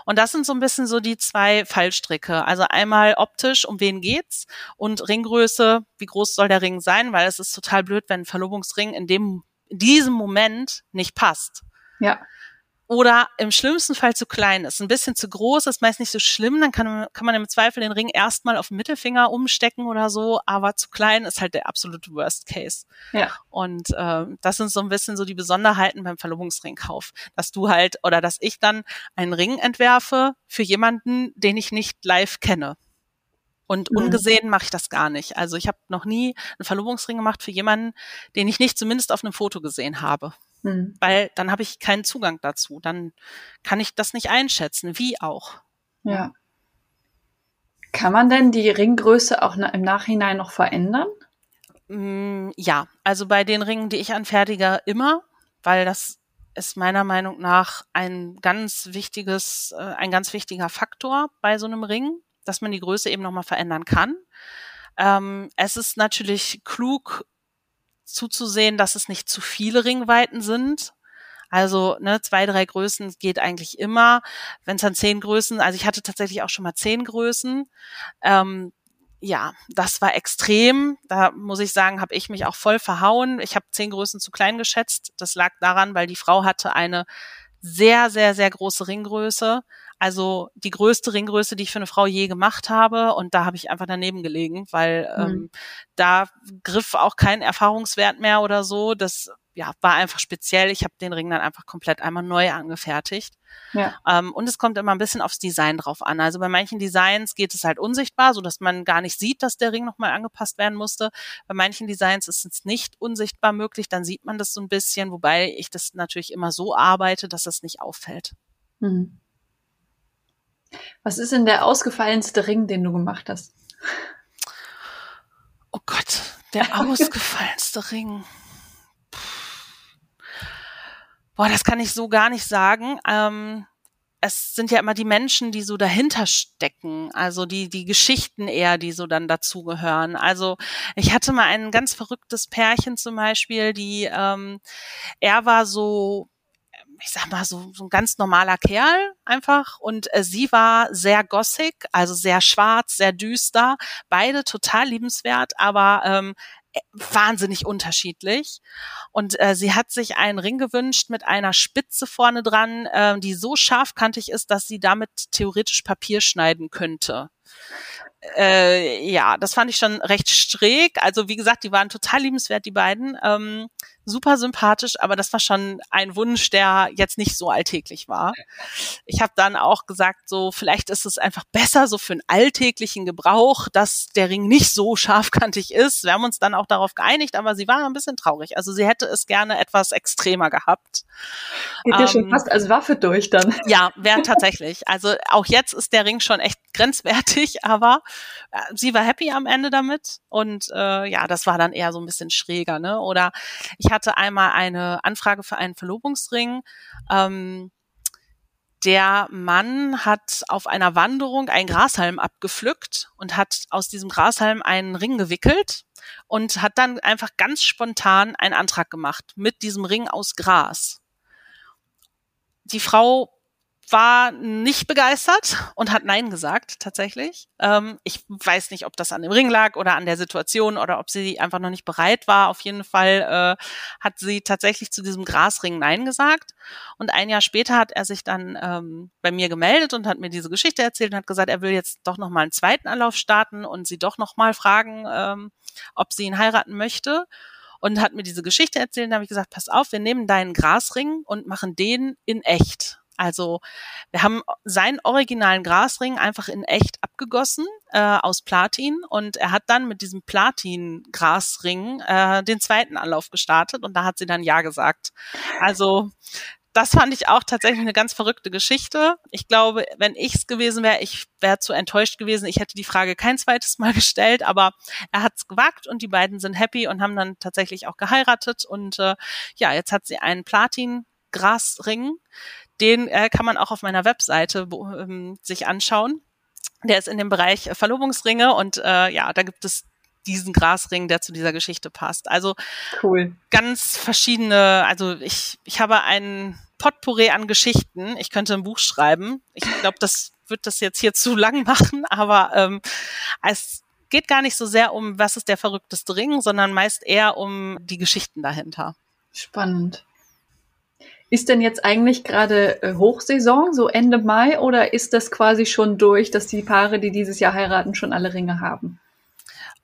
Und das sind so ein bisschen so die zwei Fallstricke. Also einmal optisch, um wen geht's? Und Ringgröße, wie groß soll der Ring sein? Weil es ist total blöd, wenn ein Verlobungsring in dem, in diesem Moment nicht passt. Ja oder im schlimmsten Fall zu klein ist. Ein bisschen zu groß ist meist nicht so schlimm, dann kann, kann man im Zweifel den Ring erstmal auf den Mittelfinger umstecken oder so, aber zu klein ist halt der absolute Worst Case. Ja. Und äh, das sind so ein bisschen so die Besonderheiten beim Verlobungsringkauf, dass du halt oder dass ich dann einen Ring entwerfe für jemanden, den ich nicht live kenne. Und mhm. ungesehen mache ich das gar nicht. Also ich habe noch nie einen Verlobungsring gemacht für jemanden, den ich nicht zumindest auf einem Foto gesehen habe. Mhm. Weil dann habe ich keinen Zugang dazu. Dann kann ich das nicht einschätzen, wie auch. Ja. Kann man denn die Ringgröße auch im Nachhinein noch verändern? Mm, ja, also bei den Ringen, die ich anfertige, immer, weil das ist meiner Meinung nach ein ganz wichtiges, äh, ein ganz wichtiger Faktor bei so einem Ring, dass man die Größe eben nochmal verändern kann. Ähm, es ist natürlich klug, zuzusehen, dass es nicht zu viele Ringweiten sind. Also ne, zwei, drei Größen geht eigentlich immer. Wenn es dann zehn Größen, also ich hatte tatsächlich auch schon mal zehn Größen. Ähm, ja, das war extrem. Da muss ich sagen, habe ich mich auch voll verhauen. Ich habe zehn Größen zu klein geschätzt. Das lag daran, weil die Frau hatte eine sehr, sehr, sehr große Ringgröße. Also die größte Ringgröße, die ich für eine Frau je gemacht habe. Und da habe ich einfach daneben gelegen, weil mhm. ähm, da griff auch kein Erfahrungswert mehr oder so. Das ja, war einfach speziell. Ich habe den Ring dann einfach komplett einmal neu angefertigt. Ja. Ähm, und es kommt immer ein bisschen aufs Design drauf an. Also bei manchen Designs geht es halt unsichtbar, so dass man gar nicht sieht, dass der Ring nochmal angepasst werden musste. Bei manchen Designs ist es nicht unsichtbar möglich, dann sieht man das so ein bisschen, wobei ich das natürlich immer so arbeite, dass das nicht auffällt. Mhm. Was ist denn der ausgefallenste Ring, den du gemacht hast? Oh Gott, der ausgefallenste Ring. Boah, das kann ich so gar nicht sagen. Ähm, es sind ja immer die Menschen, die so dahinter stecken, also die die Geschichten eher, die so dann dazugehören. Also ich hatte mal ein ganz verrücktes Pärchen zum Beispiel, die ähm, er war so ich sag mal, so, so ein ganz normaler Kerl einfach. Und äh, sie war sehr gothic, also sehr schwarz, sehr düster. Beide total liebenswert, aber ähm, äh, wahnsinnig unterschiedlich. Und äh, sie hat sich einen Ring gewünscht mit einer Spitze vorne dran, äh, die so scharfkantig ist, dass sie damit theoretisch Papier schneiden könnte. Äh, ja, das fand ich schon recht schräg. Also wie gesagt, die waren total liebenswert, die beiden. Ähm, super sympathisch, aber das war schon ein Wunsch, der jetzt nicht so alltäglich war. Ich habe dann auch gesagt, so vielleicht ist es einfach besser so für einen alltäglichen Gebrauch, dass der Ring nicht so scharfkantig ist. Wir haben uns dann auch darauf geeinigt, aber sie war ein bisschen traurig. Also sie hätte es gerne etwas extremer gehabt. Geht ähm, schon fast als Waffe durch dann. Ja, wäre tatsächlich. Also auch jetzt ist der Ring schon echt grenzwertig, aber äh, sie war happy am Ende damit und äh, ja, das war dann eher so ein bisschen schräger, ne? Oder ich hatte einmal eine Anfrage für einen Verlobungsring. Ähm, der Mann hat auf einer Wanderung einen Grashalm abgepflückt und hat aus diesem Grashalm einen Ring gewickelt und hat dann einfach ganz spontan einen Antrag gemacht mit diesem Ring aus Gras. Die Frau war nicht begeistert und hat Nein gesagt, tatsächlich. Ähm, ich weiß nicht, ob das an dem Ring lag oder an der Situation oder ob sie einfach noch nicht bereit war. Auf jeden Fall äh, hat sie tatsächlich zu diesem Grasring Nein gesagt. Und ein Jahr später hat er sich dann ähm, bei mir gemeldet und hat mir diese Geschichte erzählt und hat gesagt, er will jetzt doch noch mal einen zweiten Anlauf starten und sie doch noch mal fragen, ähm, ob sie ihn heiraten möchte und hat mir diese Geschichte erzählt. Da habe ich gesagt, pass auf, wir nehmen deinen Grasring und machen den in echt. Also wir haben seinen originalen Grasring einfach in echt abgegossen äh, aus Platin und er hat dann mit diesem Platin-Grasring äh, den zweiten Anlauf gestartet und da hat sie dann Ja gesagt. Also das fand ich auch tatsächlich eine ganz verrückte Geschichte. Ich glaube, wenn ich es gewesen wäre, ich wäre zu enttäuscht gewesen. Ich hätte die Frage kein zweites Mal gestellt, aber er hat es gewagt und die beiden sind happy und haben dann tatsächlich auch geheiratet. Und äh, ja, jetzt hat sie einen Platin-Grasring den äh, kann man auch auf meiner Webseite ähm, sich anschauen. Der ist in dem Bereich Verlobungsringe und äh, ja, da gibt es diesen Grasring, der zu dieser Geschichte passt. Also cool. ganz verschiedene, also ich, ich habe ein Potpourri an Geschichten. Ich könnte ein Buch schreiben. Ich glaube, das wird das jetzt hier zu lang machen, aber ähm, es geht gar nicht so sehr um, was ist der verrückteste Ring, sondern meist eher um die Geschichten dahinter. Spannend. Ist denn jetzt eigentlich gerade äh, Hochsaison, so Ende Mai, oder ist das quasi schon durch, dass die Paare, die dieses Jahr heiraten, schon alle Ringe haben?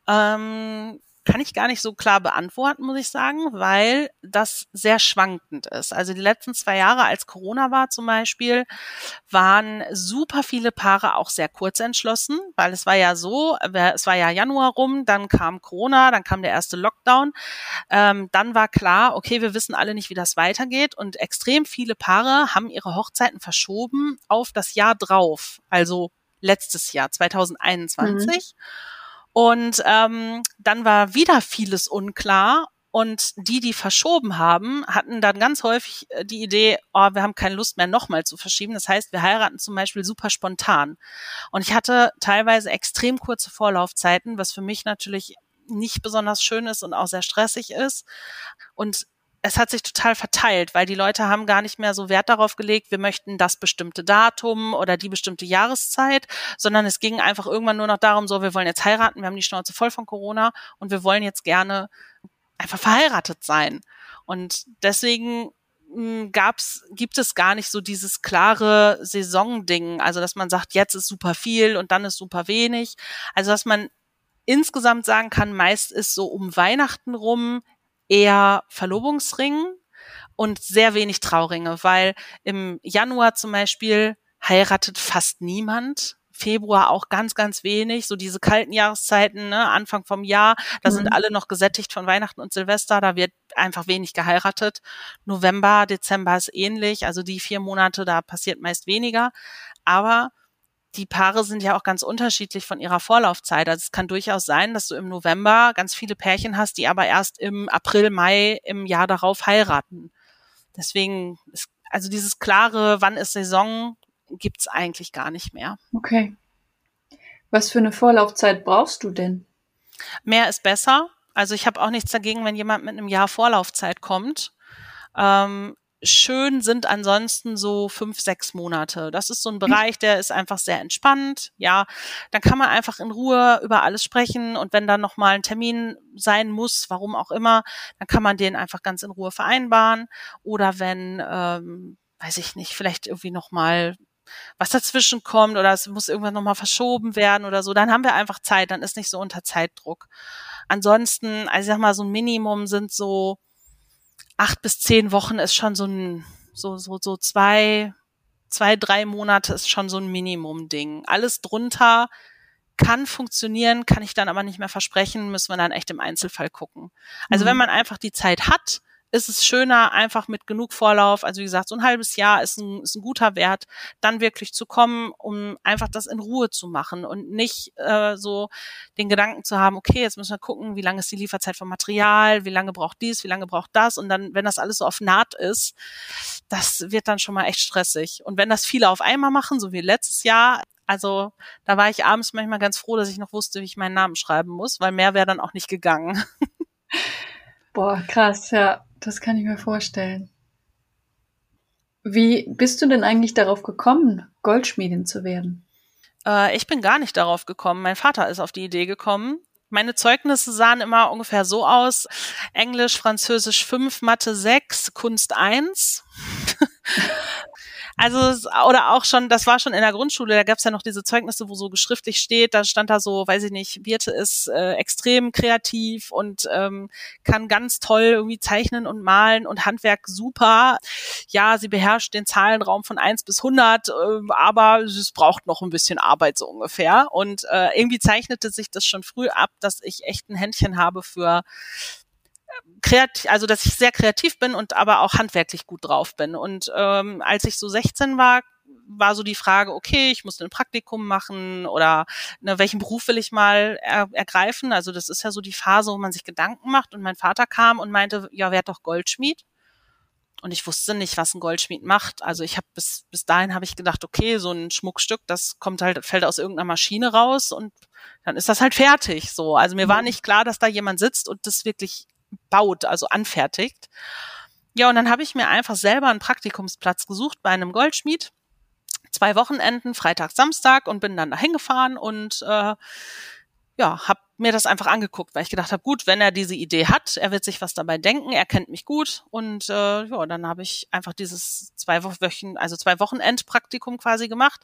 Ähm, kann ich gar nicht so klar beantworten, muss ich sagen, weil das sehr schwankend ist. Also die letzten zwei Jahre, als Corona war zum Beispiel, waren super viele Paare auch sehr kurz entschlossen, weil es war ja so, es war ja Januar rum, dann kam Corona, dann kam der erste Lockdown, ähm, dann war klar, okay, wir wissen alle nicht, wie das weitergeht und extrem viele Paare haben ihre Hochzeiten verschoben auf das Jahr drauf, also letztes Jahr 2021. Mhm. Und ähm, dann war wieder vieles unklar. Und die, die verschoben haben, hatten dann ganz häufig äh, die Idee, oh, wir haben keine Lust mehr, nochmal zu verschieben. Das heißt, wir heiraten zum Beispiel super spontan. Und ich hatte teilweise extrem kurze Vorlaufzeiten, was für mich natürlich nicht besonders schön ist und auch sehr stressig ist. Und es hat sich total verteilt, weil die Leute haben gar nicht mehr so Wert darauf gelegt, wir möchten das bestimmte Datum oder die bestimmte Jahreszeit, sondern es ging einfach irgendwann nur noch darum, so, wir wollen jetzt heiraten, wir haben die Schnauze voll von Corona und wir wollen jetzt gerne einfach verheiratet sein. Und deswegen hm, gab's, gibt es gar nicht so dieses klare Saisonding, also dass man sagt, jetzt ist super viel und dann ist super wenig. Also dass man insgesamt sagen kann, meist ist so um Weihnachten rum eher Verlobungsring und sehr wenig Trauringe, weil im Januar zum Beispiel heiratet fast niemand. Februar auch ganz, ganz wenig, so diese kalten Jahreszeiten, ne, Anfang vom Jahr, da mhm. sind alle noch gesättigt von Weihnachten und Silvester, da wird einfach wenig geheiratet. November, Dezember ist ähnlich, also die vier Monate, da passiert meist weniger. Aber die Paare sind ja auch ganz unterschiedlich von ihrer Vorlaufzeit. Also es kann durchaus sein, dass du im November ganz viele Pärchen hast, die aber erst im April, Mai im Jahr darauf heiraten. Deswegen ist, also dieses klare, wann ist Saison, gibt's eigentlich gar nicht mehr. Okay. Was für eine Vorlaufzeit brauchst du denn? Mehr ist besser. Also ich habe auch nichts dagegen, wenn jemand mit einem Jahr Vorlaufzeit kommt. Ähm, schön sind ansonsten so fünf, sechs Monate. Das ist so ein hm. Bereich, der ist einfach sehr entspannt. Ja, dann kann man einfach in Ruhe über alles sprechen und wenn dann nochmal ein Termin sein muss, warum auch immer, dann kann man den einfach ganz in Ruhe vereinbaren. Oder wenn, ähm, weiß ich nicht, vielleicht irgendwie nochmal was dazwischen kommt oder es muss irgendwann nochmal verschoben werden oder so, dann haben wir einfach Zeit, dann ist nicht so unter Zeitdruck. Ansonsten, also ich sag mal, so ein Minimum sind so acht bis zehn Wochen ist schon so ein, so, so, so zwei, zwei, drei Monate ist schon so ein Minimum-Ding. Alles drunter kann funktionieren, kann ich dann aber nicht mehr versprechen, müssen wir dann echt im Einzelfall gucken. Also mhm. wenn man einfach die Zeit hat, ist es schöner, einfach mit genug Vorlauf, also wie gesagt, so ein halbes Jahr ist ein, ist ein guter Wert, dann wirklich zu kommen, um einfach das in Ruhe zu machen und nicht äh, so den Gedanken zu haben, okay, jetzt müssen wir gucken, wie lange ist die Lieferzeit vom Material, wie lange braucht dies, wie lange braucht das und dann, wenn das alles so auf Naht ist, das wird dann schon mal echt stressig. Und wenn das viele auf einmal machen, so wie letztes Jahr, also da war ich abends manchmal ganz froh, dass ich noch wusste, wie ich meinen Namen schreiben muss, weil mehr wäre dann auch nicht gegangen. Boah, krass, ja. Das kann ich mir vorstellen. Wie bist du denn eigentlich darauf gekommen, Goldschmiedin zu werden? Äh, ich bin gar nicht darauf gekommen. Mein Vater ist auf die Idee gekommen. Meine Zeugnisse sahen immer ungefähr so aus. Englisch, Französisch 5, Mathe 6, Kunst 1. Also oder auch schon, das war schon in der Grundschule, da gab es ja noch diese Zeugnisse, wo so geschriftlich steht, da stand da so, weiß ich nicht, Birte ist äh, extrem kreativ und ähm, kann ganz toll irgendwie zeichnen und malen und Handwerk super. Ja, sie beherrscht den Zahlenraum von eins bis hundert, äh, aber es braucht noch ein bisschen Arbeit so ungefähr. Und äh, irgendwie zeichnete sich das schon früh ab, dass ich echt ein Händchen habe für kreativ, also dass ich sehr kreativ bin und aber auch handwerklich gut drauf bin. Und ähm, als ich so 16 war, war so die Frage, okay, ich muss ein Praktikum machen oder ne, welchen Beruf will ich mal er, ergreifen? Also das ist ja so die Phase, wo man sich Gedanken macht. Und mein Vater kam und meinte, ja, werd doch Goldschmied. Und ich wusste nicht, was ein Goldschmied macht. Also ich habe bis bis dahin habe ich gedacht, okay, so ein Schmuckstück, das kommt halt fällt aus irgendeiner Maschine raus und dann ist das halt fertig. So, also mir war mhm. nicht klar, dass da jemand sitzt und das wirklich baut, also anfertigt. Ja, und dann habe ich mir einfach selber einen Praktikumsplatz gesucht bei einem Goldschmied. Zwei Wochenenden, Freitag, Samstag und bin dann dahin gefahren und äh, ja, habe mir das einfach angeguckt, weil ich gedacht habe, gut, wenn er diese Idee hat, er wird sich was dabei denken, er kennt mich gut und äh, ja, dann habe ich einfach dieses zwei Wochen, also zwei Wochenendpraktikum quasi gemacht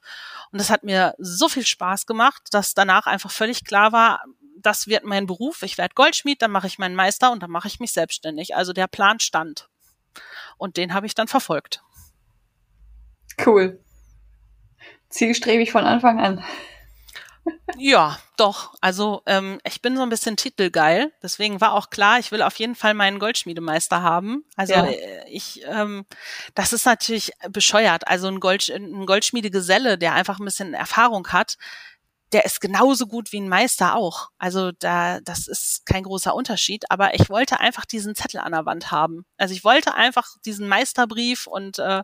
und das hat mir so viel Spaß gemacht, dass danach einfach völlig klar war, das wird mein Beruf, ich werde Goldschmied, dann mache ich meinen Meister und dann mache ich mich selbstständig. Also der Plan stand. Und den habe ich dann verfolgt. Cool. Zielstrebig von Anfang an. Ja, doch. Also ähm, ich bin so ein bisschen titelgeil. Deswegen war auch klar, ich will auf jeden Fall meinen Goldschmiedemeister haben. Also ja. Äh, ich, ähm, das ist natürlich bescheuert. Also ein, Gold, ein Goldschmiedegeselle, der einfach ein bisschen Erfahrung hat, der ist genauso gut wie ein Meister auch. Also da, das ist kein großer Unterschied. Aber ich wollte einfach diesen Zettel an der Wand haben. Also ich wollte einfach diesen Meisterbrief und äh,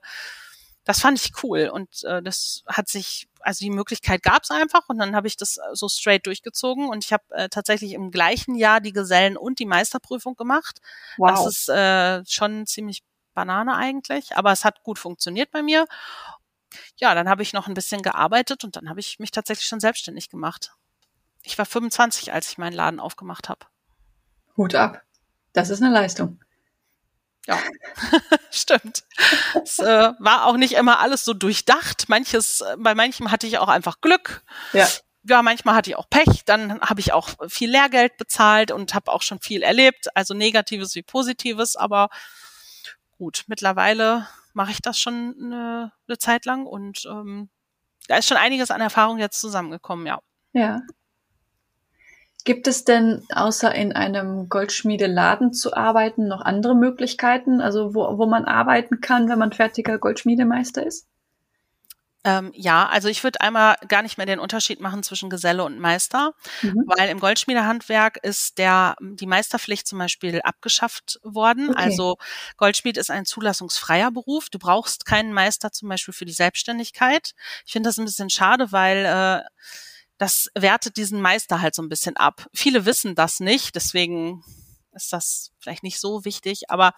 das fand ich cool. Und äh, das hat sich, also die Möglichkeit gab es einfach und dann habe ich das so straight durchgezogen und ich habe äh, tatsächlich im gleichen Jahr die Gesellen und die Meisterprüfung gemacht. Wow. Das ist äh, schon ziemlich Banane eigentlich, aber es hat gut funktioniert bei mir ja, dann habe ich noch ein bisschen gearbeitet und dann habe ich mich tatsächlich schon selbstständig gemacht. Ich war 25, als ich meinen Laden aufgemacht habe. Hut ab. Das ist eine Leistung. Ja, stimmt. Es äh, war auch nicht immer alles so durchdacht. Manches, äh, bei manchem hatte ich auch einfach Glück. Ja. Ja, manchmal hatte ich auch Pech. Dann habe ich auch viel Lehrgeld bezahlt und habe auch schon viel erlebt, also Negatives wie Positives. Aber gut, mittlerweile mache ich das schon eine, eine Zeit lang und ähm, da ist schon einiges an Erfahrung jetzt zusammengekommen, ja. Ja. Gibt es denn außer in einem Goldschmiedeladen zu arbeiten noch andere Möglichkeiten, also wo, wo man arbeiten kann, wenn man fertiger Goldschmiedemeister ist? Ähm, ja, also ich würde einmal gar nicht mehr den Unterschied machen zwischen Geselle und Meister, mhm. weil im Goldschmiedehandwerk ist der die Meisterpflicht zum Beispiel abgeschafft worden. Okay. Also Goldschmied ist ein zulassungsfreier Beruf. Du brauchst keinen Meister zum Beispiel für die Selbstständigkeit. Ich finde das ein bisschen schade, weil äh, das wertet diesen Meister halt so ein bisschen ab. Viele wissen das nicht, deswegen ist das vielleicht nicht so wichtig, aber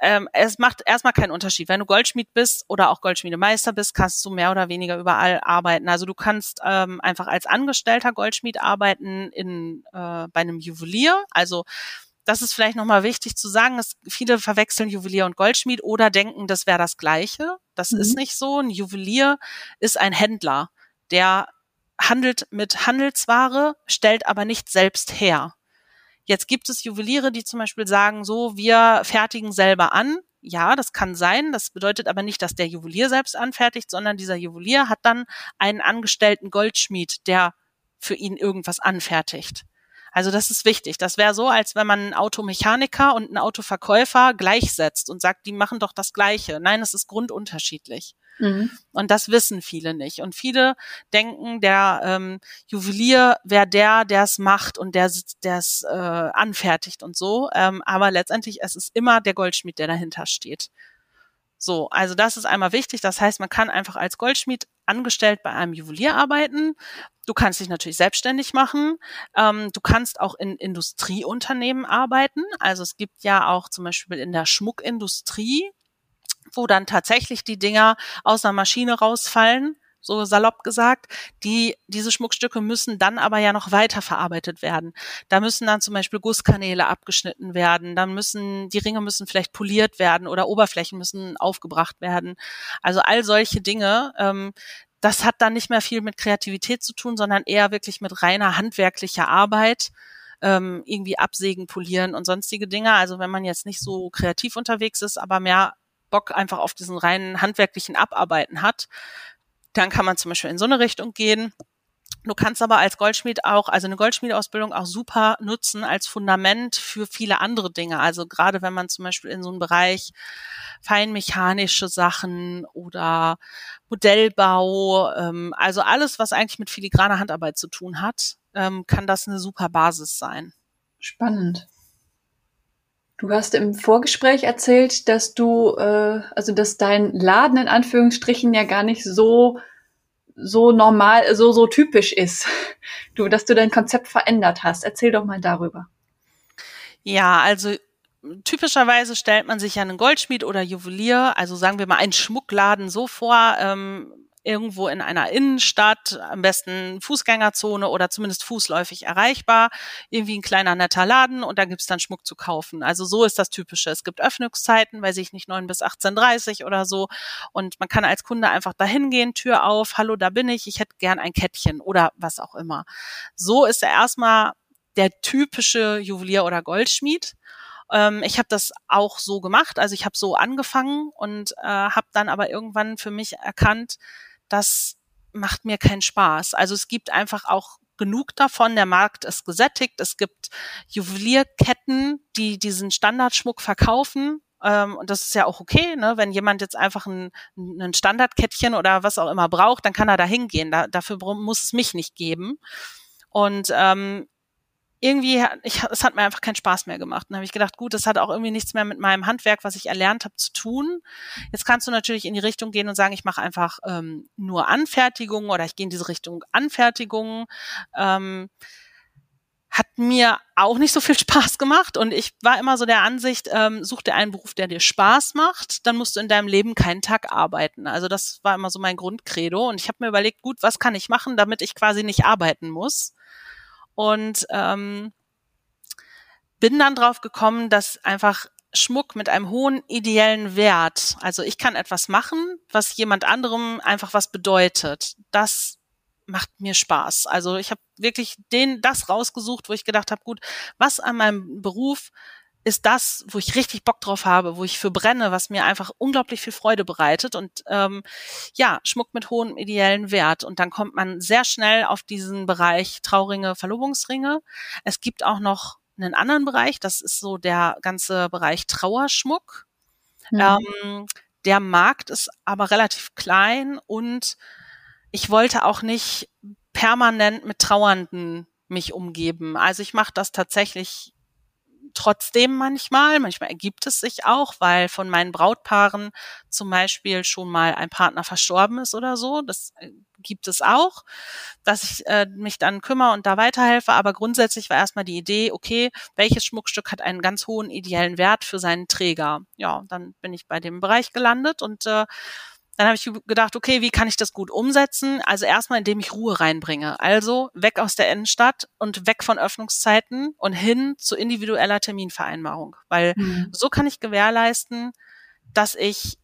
ähm, es macht erstmal keinen Unterschied. Wenn du Goldschmied bist oder auch Goldschmiedemeister bist, kannst du mehr oder weniger überall arbeiten. Also du kannst ähm, einfach als Angestellter Goldschmied arbeiten in äh, bei einem Juwelier. Also das ist vielleicht nochmal wichtig zu sagen, dass viele verwechseln Juwelier und Goldschmied oder denken, das wäre das Gleiche. Das mhm. ist nicht so. Ein Juwelier ist ein Händler, der handelt mit Handelsware, stellt aber nicht selbst her. Jetzt gibt es Juweliere, die zum Beispiel sagen, so, wir fertigen selber an. Ja, das kann sein. Das bedeutet aber nicht, dass der Juwelier selbst anfertigt, sondern dieser Juwelier hat dann einen angestellten Goldschmied, der für ihn irgendwas anfertigt. Also das ist wichtig. Das wäre so, als wenn man einen Automechaniker und einen Autoverkäufer gleichsetzt und sagt, die machen doch das Gleiche. Nein, es ist grundunterschiedlich. Mhm. Und das wissen viele nicht. Und viele denken, der ähm, Juwelier wäre der, der es macht und der es äh, anfertigt und so. Ähm, aber letztendlich es ist immer der Goldschmied, der dahinter steht. So, also das ist einmal wichtig. Das heißt, man kann einfach als Goldschmied angestellt bei einem Juwelier arbeiten. Du kannst dich natürlich selbstständig machen. Ähm, du kannst auch in Industrieunternehmen arbeiten. Also es gibt ja auch zum Beispiel in der Schmuckindustrie wo dann tatsächlich die Dinger aus einer Maschine rausfallen, so salopp gesagt. Die, diese Schmuckstücke müssen dann aber ja noch weiterverarbeitet werden. Da müssen dann zum Beispiel Gusskanäle abgeschnitten werden, dann müssen, die Ringe müssen vielleicht poliert werden oder Oberflächen müssen aufgebracht werden. Also all solche Dinge, ähm, das hat dann nicht mehr viel mit Kreativität zu tun, sondern eher wirklich mit reiner handwerklicher Arbeit ähm, irgendwie absägen, polieren und sonstige Dinge. Also wenn man jetzt nicht so kreativ unterwegs ist, aber mehr Bock einfach auf diesen reinen handwerklichen Abarbeiten hat, dann kann man zum Beispiel in so eine Richtung gehen. Du kannst aber als Goldschmied auch, also eine Goldschmiedeausbildung auch super nutzen als Fundament für viele andere Dinge. Also gerade wenn man zum Beispiel in so einem Bereich feinmechanische Sachen oder Modellbau, ähm, also alles, was eigentlich mit filigraner Handarbeit zu tun hat, ähm, kann das eine super Basis sein. Spannend. Du hast im Vorgespräch erzählt, dass du, äh, also dass dein Laden in Anführungsstrichen ja gar nicht so so normal, so so typisch ist. Du, dass du dein Konzept verändert hast. Erzähl doch mal darüber. Ja, also typischerweise stellt man sich ja einen Goldschmied oder Juwelier, also sagen wir mal einen Schmuckladen so vor, ähm, irgendwo in einer Innenstadt, am besten Fußgängerzone oder zumindest fußläufig erreichbar, irgendwie ein kleiner netter Laden und da gibt's dann Schmuck zu kaufen. Also so ist das Typische. Es gibt Öffnungszeiten, weiß ich nicht, 9 bis 18.30 oder so und man kann als Kunde einfach dahin gehen, Tür auf, hallo, da bin ich, ich hätte gern ein Kettchen oder was auch immer. So ist er erstmal der typische Juwelier oder Goldschmied ähm, ich habe das auch so gemacht, also ich habe so angefangen und äh, habe dann aber irgendwann für mich erkannt, das macht mir keinen Spaß. Also es gibt einfach auch genug davon. Der Markt ist gesättigt. Es gibt Juwelierketten, die diesen Standardschmuck verkaufen. Ähm, und das ist ja auch okay, ne? wenn jemand jetzt einfach ein, ein Standardkettchen oder was auch immer braucht, dann kann er da hingehen. Da, dafür muss es mich nicht geben. Und ähm, irgendwie, ich, es hat mir einfach keinen Spaß mehr gemacht. Dann habe ich gedacht, gut, das hat auch irgendwie nichts mehr mit meinem Handwerk, was ich erlernt habe, zu tun. Jetzt kannst du natürlich in die Richtung gehen und sagen, ich mache einfach ähm, nur Anfertigungen oder ich gehe in diese Richtung Anfertigungen. Ähm, hat mir auch nicht so viel Spaß gemacht und ich war immer so der Ansicht, ähm, such dir einen Beruf, der dir Spaß macht, dann musst du in deinem Leben keinen Tag arbeiten. Also das war immer so mein Grundcredo und ich habe mir überlegt, gut, was kann ich machen, damit ich quasi nicht arbeiten muss und ähm, bin dann drauf gekommen, dass einfach Schmuck mit einem hohen ideellen Wert, also ich kann etwas machen, was jemand anderem einfach was bedeutet. Das macht mir Spaß. Also ich habe wirklich den das rausgesucht, wo ich gedacht habe, gut, was an meinem Beruf ist das, wo ich richtig Bock drauf habe, wo ich für brenne, was mir einfach unglaublich viel Freude bereitet und ähm, ja, Schmuck mit hohem ideellen Wert. Und dann kommt man sehr schnell auf diesen Bereich Trauringe, Verlobungsringe. Es gibt auch noch einen anderen Bereich, das ist so der ganze Bereich Trauerschmuck. Mhm. Ähm, der Markt ist aber relativ klein und ich wollte auch nicht permanent mit Trauernden mich umgeben. Also ich mache das tatsächlich trotzdem manchmal. Manchmal ergibt es sich auch, weil von meinen Brautpaaren zum Beispiel schon mal ein Partner verstorben ist oder so. Das äh, gibt es auch, dass ich äh, mich dann kümmere und da weiterhelfe. Aber grundsätzlich war erstmal die Idee, okay, welches Schmuckstück hat einen ganz hohen ideellen Wert für seinen Träger? Ja, dann bin ich bei dem Bereich gelandet und äh, dann habe ich gedacht, okay, wie kann ich das gut umsetzen? Also erstmal, indem ich Ruhe reinbringe. Also weg aus der Innenstadt und weg von Öffnungszeiten und hin zu individueller Terminvereinbarung. Weil mhm. so kann ich gewährleisten, dass ich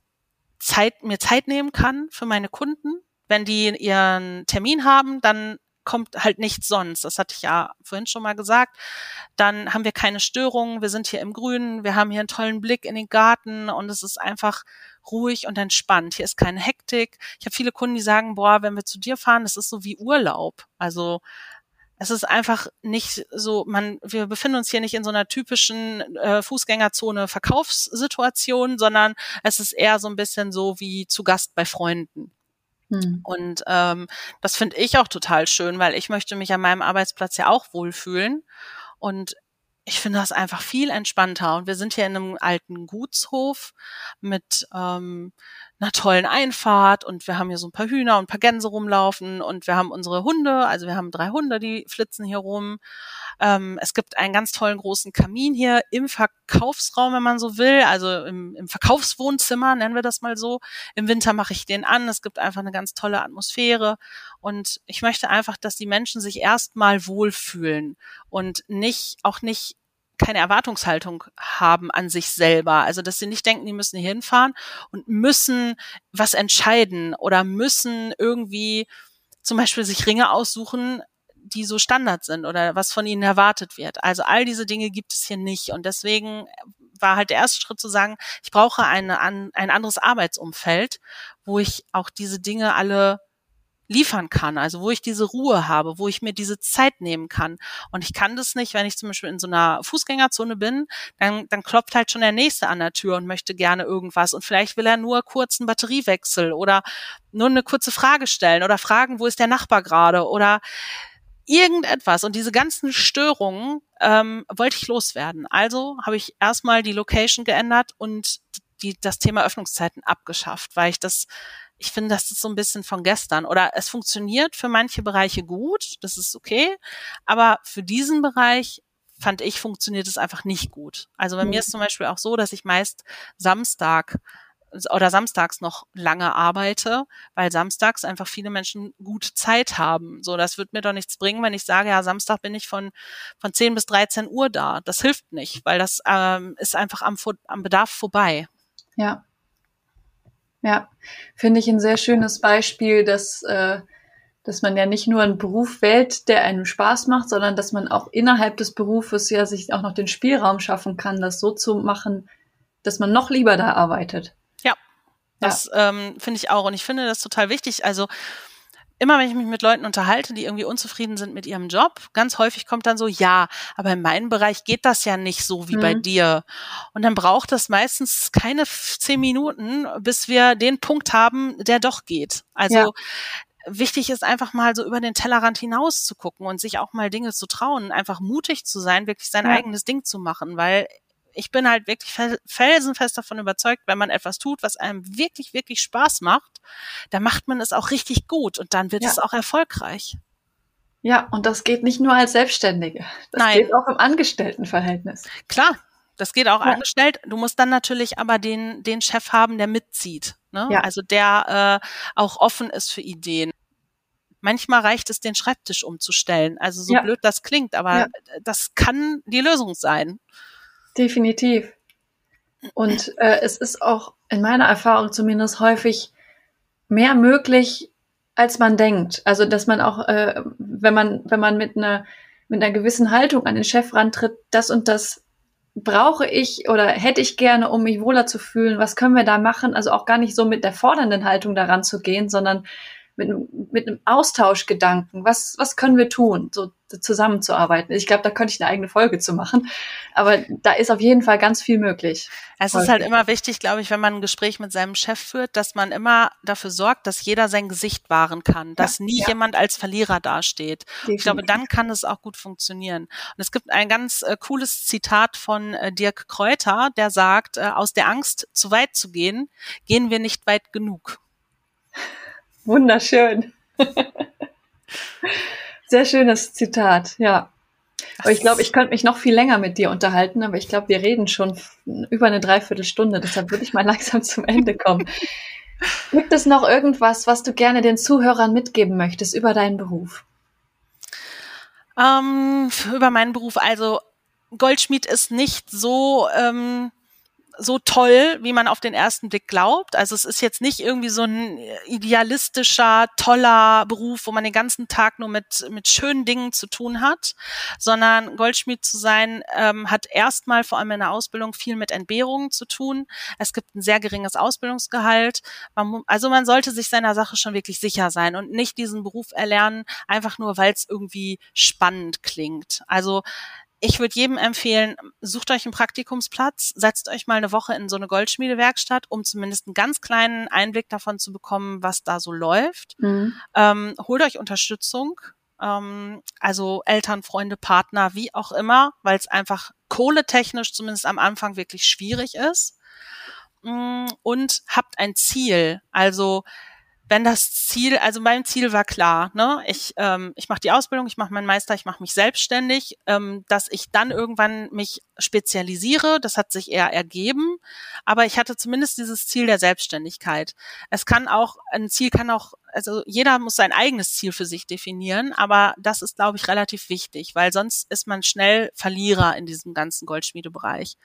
Zeit, mir Zeit nehmen kann für meine Kunden. Wenn die ihren Termin haben, dann kommt halt nichts sonst. Das hatte ich ja vorhin schon mal gesagt. Dann haben wir keine Störungen. Wir sind hier im Grünen. Wir haben hier einen tollen Blick in den Garten und es ist einfach ruhig und entspannt. Hier ist keine Hektik. Ich habe viele Kunden, die sagen, boah, wenn wir zu dir fahren, das ist so wie Urlaub. Also es ist einfach nicht so, man, wir befinden uns hier nicht in so einer typischen äh, Fußgängerzone Verkaufssituation, sondern es ist eher so ein bisschen so wie zu Gast bei Freunden. Hm. Und ähm, das finde ich auch total schön, weil ich möchte mich an meinem Arbeitsplatz ja auch wohlfühlen. Und ich finde das einfach viel entspannter. Und wir sind hier in einem alten Gutshof mit ähm, einer tollen Einfahrt und wir haben hier so ein paar Hühner und ein paar Gänse rumlaufen und wir haben unsere Hunde, also wir haben drei Hunde, die flitzen hier rum. Ähm, es gibt einen ganz tollen großen Kamin hier im Verkaufsraum, wenn man so will, also im, im Verkaufswohnzimmer, nennen wir das mal so. Im Winter mache ich den an. Es gibt einfach eine ganz tolle Atmosphäre und ich möchte einfach, dass die Menschen sich erstmal wohlfühlen und nicht, auch nicht keine Erwartungshaltung haben an sich selber. Also, dass sie nicht denken, die müssen hier hinfahren und müssen was entscheiden oder müssen irgendwie zum Beispiel sich Ringe aussuchen, die so Standard sind oder was von ihnen erwartet wird. Also all diese Dinge gibt es hier nicht. Und deswegen war halt der erste Schritt zu sagen, ich brauche eine, ein anderes Arbeitsumfeld, wo ich auch diese Dinge alle liefern kann, also wo ich diese Ruhe habe, wo ich mir diese Zeit nehmen kann. Und ich kann das nicht, wenn ich zum Beispiel in so einer Fußgängerzone bin, dann, dann klopft halt schon der Nächste an der Tür und möchte gerne irgendwas. Und vielleicht will er nur kurz einen Batteriewechsel oder nur eine kurze Frage stellen oder fragen, wo ist der Nachbar gerade oder irgendetwas. Und diese ganzen Störungen ähm, wollte ich loswerden. Also habe ich erstmal die Location geändert und die, das Thema Öffnungszeiten abgeschafft, weil ich das ich finde, das ist so ein bisschen von gestern. Oder es funktioniert für manche Bereiche gut, das ist okay, aber für diesen Bereich fand ich, funktioniert es einfach nicht gut. Also bei mhm. mir ist zum Beispiel auch so, dass ich meist Samstag oder samstags noch lange arbeite, weil samstags einfach viele Menschen gut Zeit haben. So, das wird mir doch nichts bringen, wenn ich sage, ja, Samstag bin ich von, von 10 bis 13 Uhr da. Das hilft nicht, weil das ähm, ist einfach am, am Bedarf vorbei. Ja, ja, finde ich ein sehr schönes Beispiel, dass, äh, dass man ja nicht nur einen Beruf wählt, der einem Spaß macht, sondern dass man auch innerhalb des Berufes ja sich auch noch den Spielraum schaffen kann, das so zu machen, dass man noch lieber da arbeitet. Ja, das ja. ähm, finde ich auch. Und ich finde das total wichtig. Also immer wenn ich mich mit Leuten unterhalte, die irgendwie unzufrieden sind mit ihrem Job, ganz häufig kommt dann so, ja, aber in meinem Bereich geht das ja nicht so wie mhm. bei dir. Und dann braucht das meistens keine zehn Minuten, bis wir den Punkt haben, der doch geht. Also ja. wichtig ist einfach mal so über den Tellerrand hinaus zu gucken und sich auch mal Dinge zu trauen, einfach mutig zu sein, wirklich sein ja. eigenes Ding zu machen, weil ich bin halt wirklich felsenfest davon überzeugt, wenn man etwas tut, was einem wirklich, wirklich Spaß macht, dann macht man es auch richtig gut und dann wird ja. es auch erfolgreich. Ja, und das geht nicht nur als Selbstständige. Das Nein. geht auch im Angestelltenverhältnis. Klar, das geht auch ja. angestellt. Du musst dann natürlich aber den, den Chef haben, der mitzieht. Ne? Ja. Also der äh, auch offen ist für Ideen. Manchmal reicht es, den Schreibtisch umzustellen. Also so ja. blöd das klingt, aber das kann die Lösung sein. Definitiv. Und äh, es ist auch in meiner Erfahrung zumindest häufig mehr möglich, als man denkt. Also dass man auch, äh, wenn man, wenn man mit einer mit einer gewissen Haltung an den Chef rantritt, das und das brauche ich oder hätte ich gerne, um mich wohler zu fühlen, was können wir da machen? Also auch gar nicht so mit der fordernden Haltung daran zu gehen, sondern mit, mit einem Austauschgedanken. Was, was können wir tun, so zusammenzuarbeiten? Ich glaube, da könnte ich eine eigene Folge zu machen. Aber da ist auf jeden Fall ganz viel möglich. Es ist halt immer wichtig, glaube ich, wenn man ein Gespräch mit seinem Chef führt, dass man immer dafür sorgt, dass jeder sein Gesicht wahren kann, dass ja, nie ja. jemand als Verlierer dasteht. Ich glaube, dann kann es auch gut funktionieren. Und es gibt ein ganz äh, cooles Zitat von äh, Dirk Kräuter, der sagt, äh, aus der Angst, zu weit zu gehen, gehen wir nicht weit genug. Wunderschön. Sehr schönes Zitat, ja. Aber ich glaube, ich könnte mich noch viel länger mit dir unterhalten, aber ich glaube, wir reden schon über eine Dreiviertelstunde, deshalb würde ich mal langsam zum Ende kommen. Gibt es noch irgendwas, was du gerne den Zuhörern mitgeben möchtest über deinen Beruf? Ähm, über meinen Beruf, also Goldschmied ist nicht so ähm, so toll, wie man auf den ersten Blick glaubt. Also es ist jetzt nicht irgendwie so ein idealistischer, toller Beruf, wo man den ganzen Tag nur mit, mit schönen Dingen zu tun hat, sondern Goldschmied zu sein, ähm, hat erstmal vor allem in der Ausbildung viel mit Entbehrungen zu tun. Es gibt ein sehr geringes Ausbildungsgehalt. Man, also man sollte sich seiner Sache schon wirklich sicher sein und nicht diesen Beruf erlernen, einfach nur, weil es irgendwie spannend klingt. Also ich würde jedem empfehlen, sucht euch einen Praktikumsplatz, setzt euch mal eine Woche in so eine Goldschmiedewerkstatt, um zumindest einen ganz kleinen Einblick davon zu bekommen, was da so läuft. Mhm. Ähm, holt euch Unterstützung, ähm, also Eltern, Freunde, Partner, wie auch immer, weil es einfach kohletechnisch zumindest am Anfang wirklich schwierig ist. Mm, und habt ein Ziel. Also wenn das Ziel, also mein Ziel war klar, ne, ich, ähm, ich mache die Ausbildung, ich mache meinen Meister, ich mache mich selbstständig, ähm, dass ich dann irgendwann mich spezialisiere, das hat sich eher ergeben, aber ich hatte zumindest dieses Ziel der Selbstständigkeit. Es kann auch, ein Ziel kann auch, also jeder muss sein eigenes Ziel für sich definieren, aber das ist, glaube ich, relativ wichtig, weil sonst ist man schnell Verlierer in diesem ganzen Goldschmiedebereich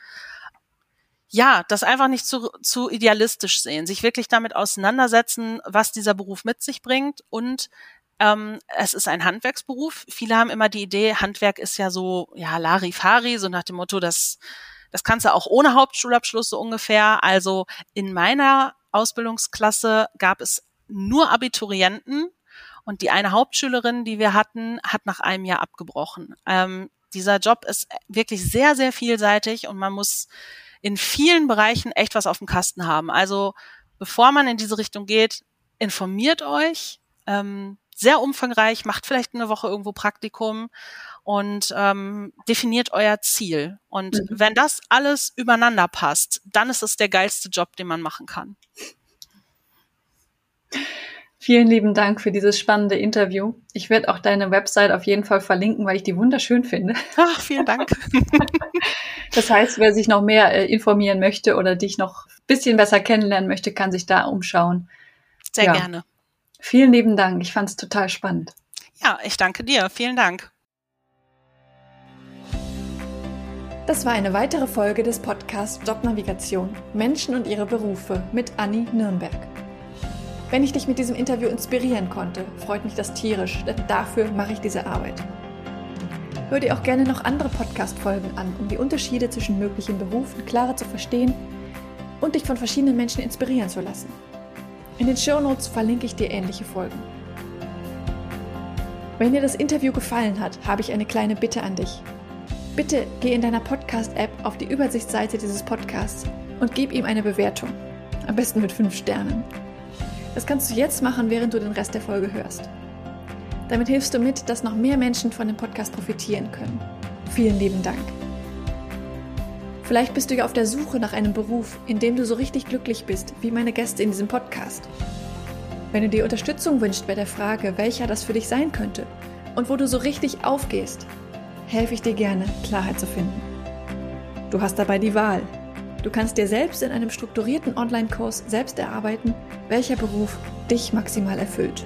ja, das einfach nicht zu, zu idealistisch sehen, sich wirklich damit auseinandersetzen, was dieser Beruf mit sich bringt und ähm, es ist ein Handwerksberuf. Viele haben immer die Idee, Handwerk ist ja so, ja, Larifari, so nach dem Motto, das, das kannst du auch ohne Hauptschulabschluss so ungefähr. Also in meiner Ausbildungsklasse gab es nur Abiturienten und die eine Hauptschülerin, die wir hatten, hat nach einem Jahr abgebrochen. Ähm, dieser Job ist wirklich sehr, sehr vielseitig und man muss in vielen Bereichen echt was auf dem Kasten haben. Also bevor man in diese Richtung geht, informiert euch, ähm, sehr umfangreich, macht vielleicht eine Woche irgendwo Praktikum und ähm, definiert euer Ziel. Und mhm. wenn das alles übereinander passt, dann ist es der geilste Job, den man machen kann. Vielen lieben Dank für dieses spannende Interview. Ich werde auch deine Website auf jeden Fall verlinken, weil ich die wunderschön finde. Ach, vielen Dank. das heißt, wer sich noch mehr äh, informieren möchte oder dich noch ein bisschen besser kennenlernen möchte, kann sich da umschauen. Sehr ja. gerne. Vielen lieben Dank. Ich fand es total spannend. Ja, ich danke dir. Vielen Dank. Das war eine weitere Folge des Podcasts Jobnavigation Menschen und ihre Berufe mit Anni Nürnberg. Wenn ich dich mit diesem Interview inspirieren konnte, freut mich das tierisch, denn dafür mache ich diese Arbeit. Hör dir auch gerne noch andere Podcast-Folgen an, um die Unterschiede zwischen möglichen Berufen klarer zu verstehen und dich von verschiedenen Menschen inspirieren zu lassen. In den Show Notes verlinke ich dir ähnliche Folgen. Wenn dir das Interview gefallen hat, habe ich eine kleine Bitte an dich. Bitte geh in deiner Podcast-App auf die Übersichtsseite dieses Podcasts und gib ihm eine Bewertung. Am besten mit 5 Sternen. Das kannst du jetzt machen, während du den Rest der Folge hörst. Damit hilfst du mit, dass noch mehr Menschen von dem Podcast profitieren können. Vielen lieben Dank. Vielleicht bist du ja auf der Suche nach einem Beruf, in dem du so richtig glücklich bist, wie meine Gäste in diesem Podcast. Wenn du dir Unterstützung wünschst bei der Frage, welcher das für dich sein könnte und wo du so richtig aufgehst, helfe ich dir gerne, Klarheit zu finden. Du hast dabei die Wahl. Du kannst dir selbst in einem strukturierten Online-Kurs selbst erarbeiten, welcher Beruf dich maximal erfüllt.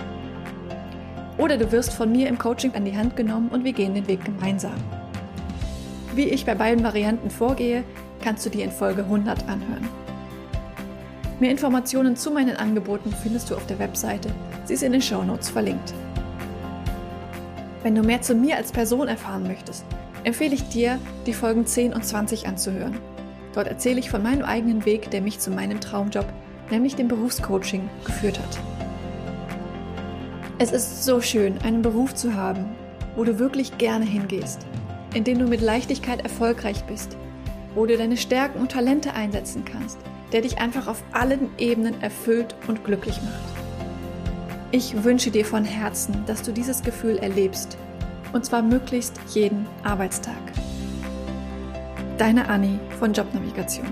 Oder du wirst von mir im Coaching an die Hand genommen und wir gehen den Weg gemeinsam. Wie ich bei beiden Varianten vorgehe, kannst du dir in Folge 100 anhören. Mehr Informationen zu meinen Angeboten findest du auf der Webseite. Sie ist in den Show Notes verlinkt. Wenn du mehr zu mir als Person erfahren möchtest, empfehle ich dir, die Folgen 10 und 20 anzuhören. Dort erzähle ich von meinem eigenen Weg, der mich zu meinem Traumjob, nämlich dem Berufscoaching, geführt hat. Es ist so schön, einen Beruf zu haben, wo du wirklich gerne hingehst, in dem du mit Leichtigkeit erfolgreich bist, wo du deine Stärken und Talente einsetzen kannst, der dich einfach auf allen Ebenen erfüllt und glücklich macht. Ich wünsche dir von Herzen, dass du dieses Gefühl erlebst, und zwar möglichst jeden Arbeitstag. Deine Anni von Jobnavigation.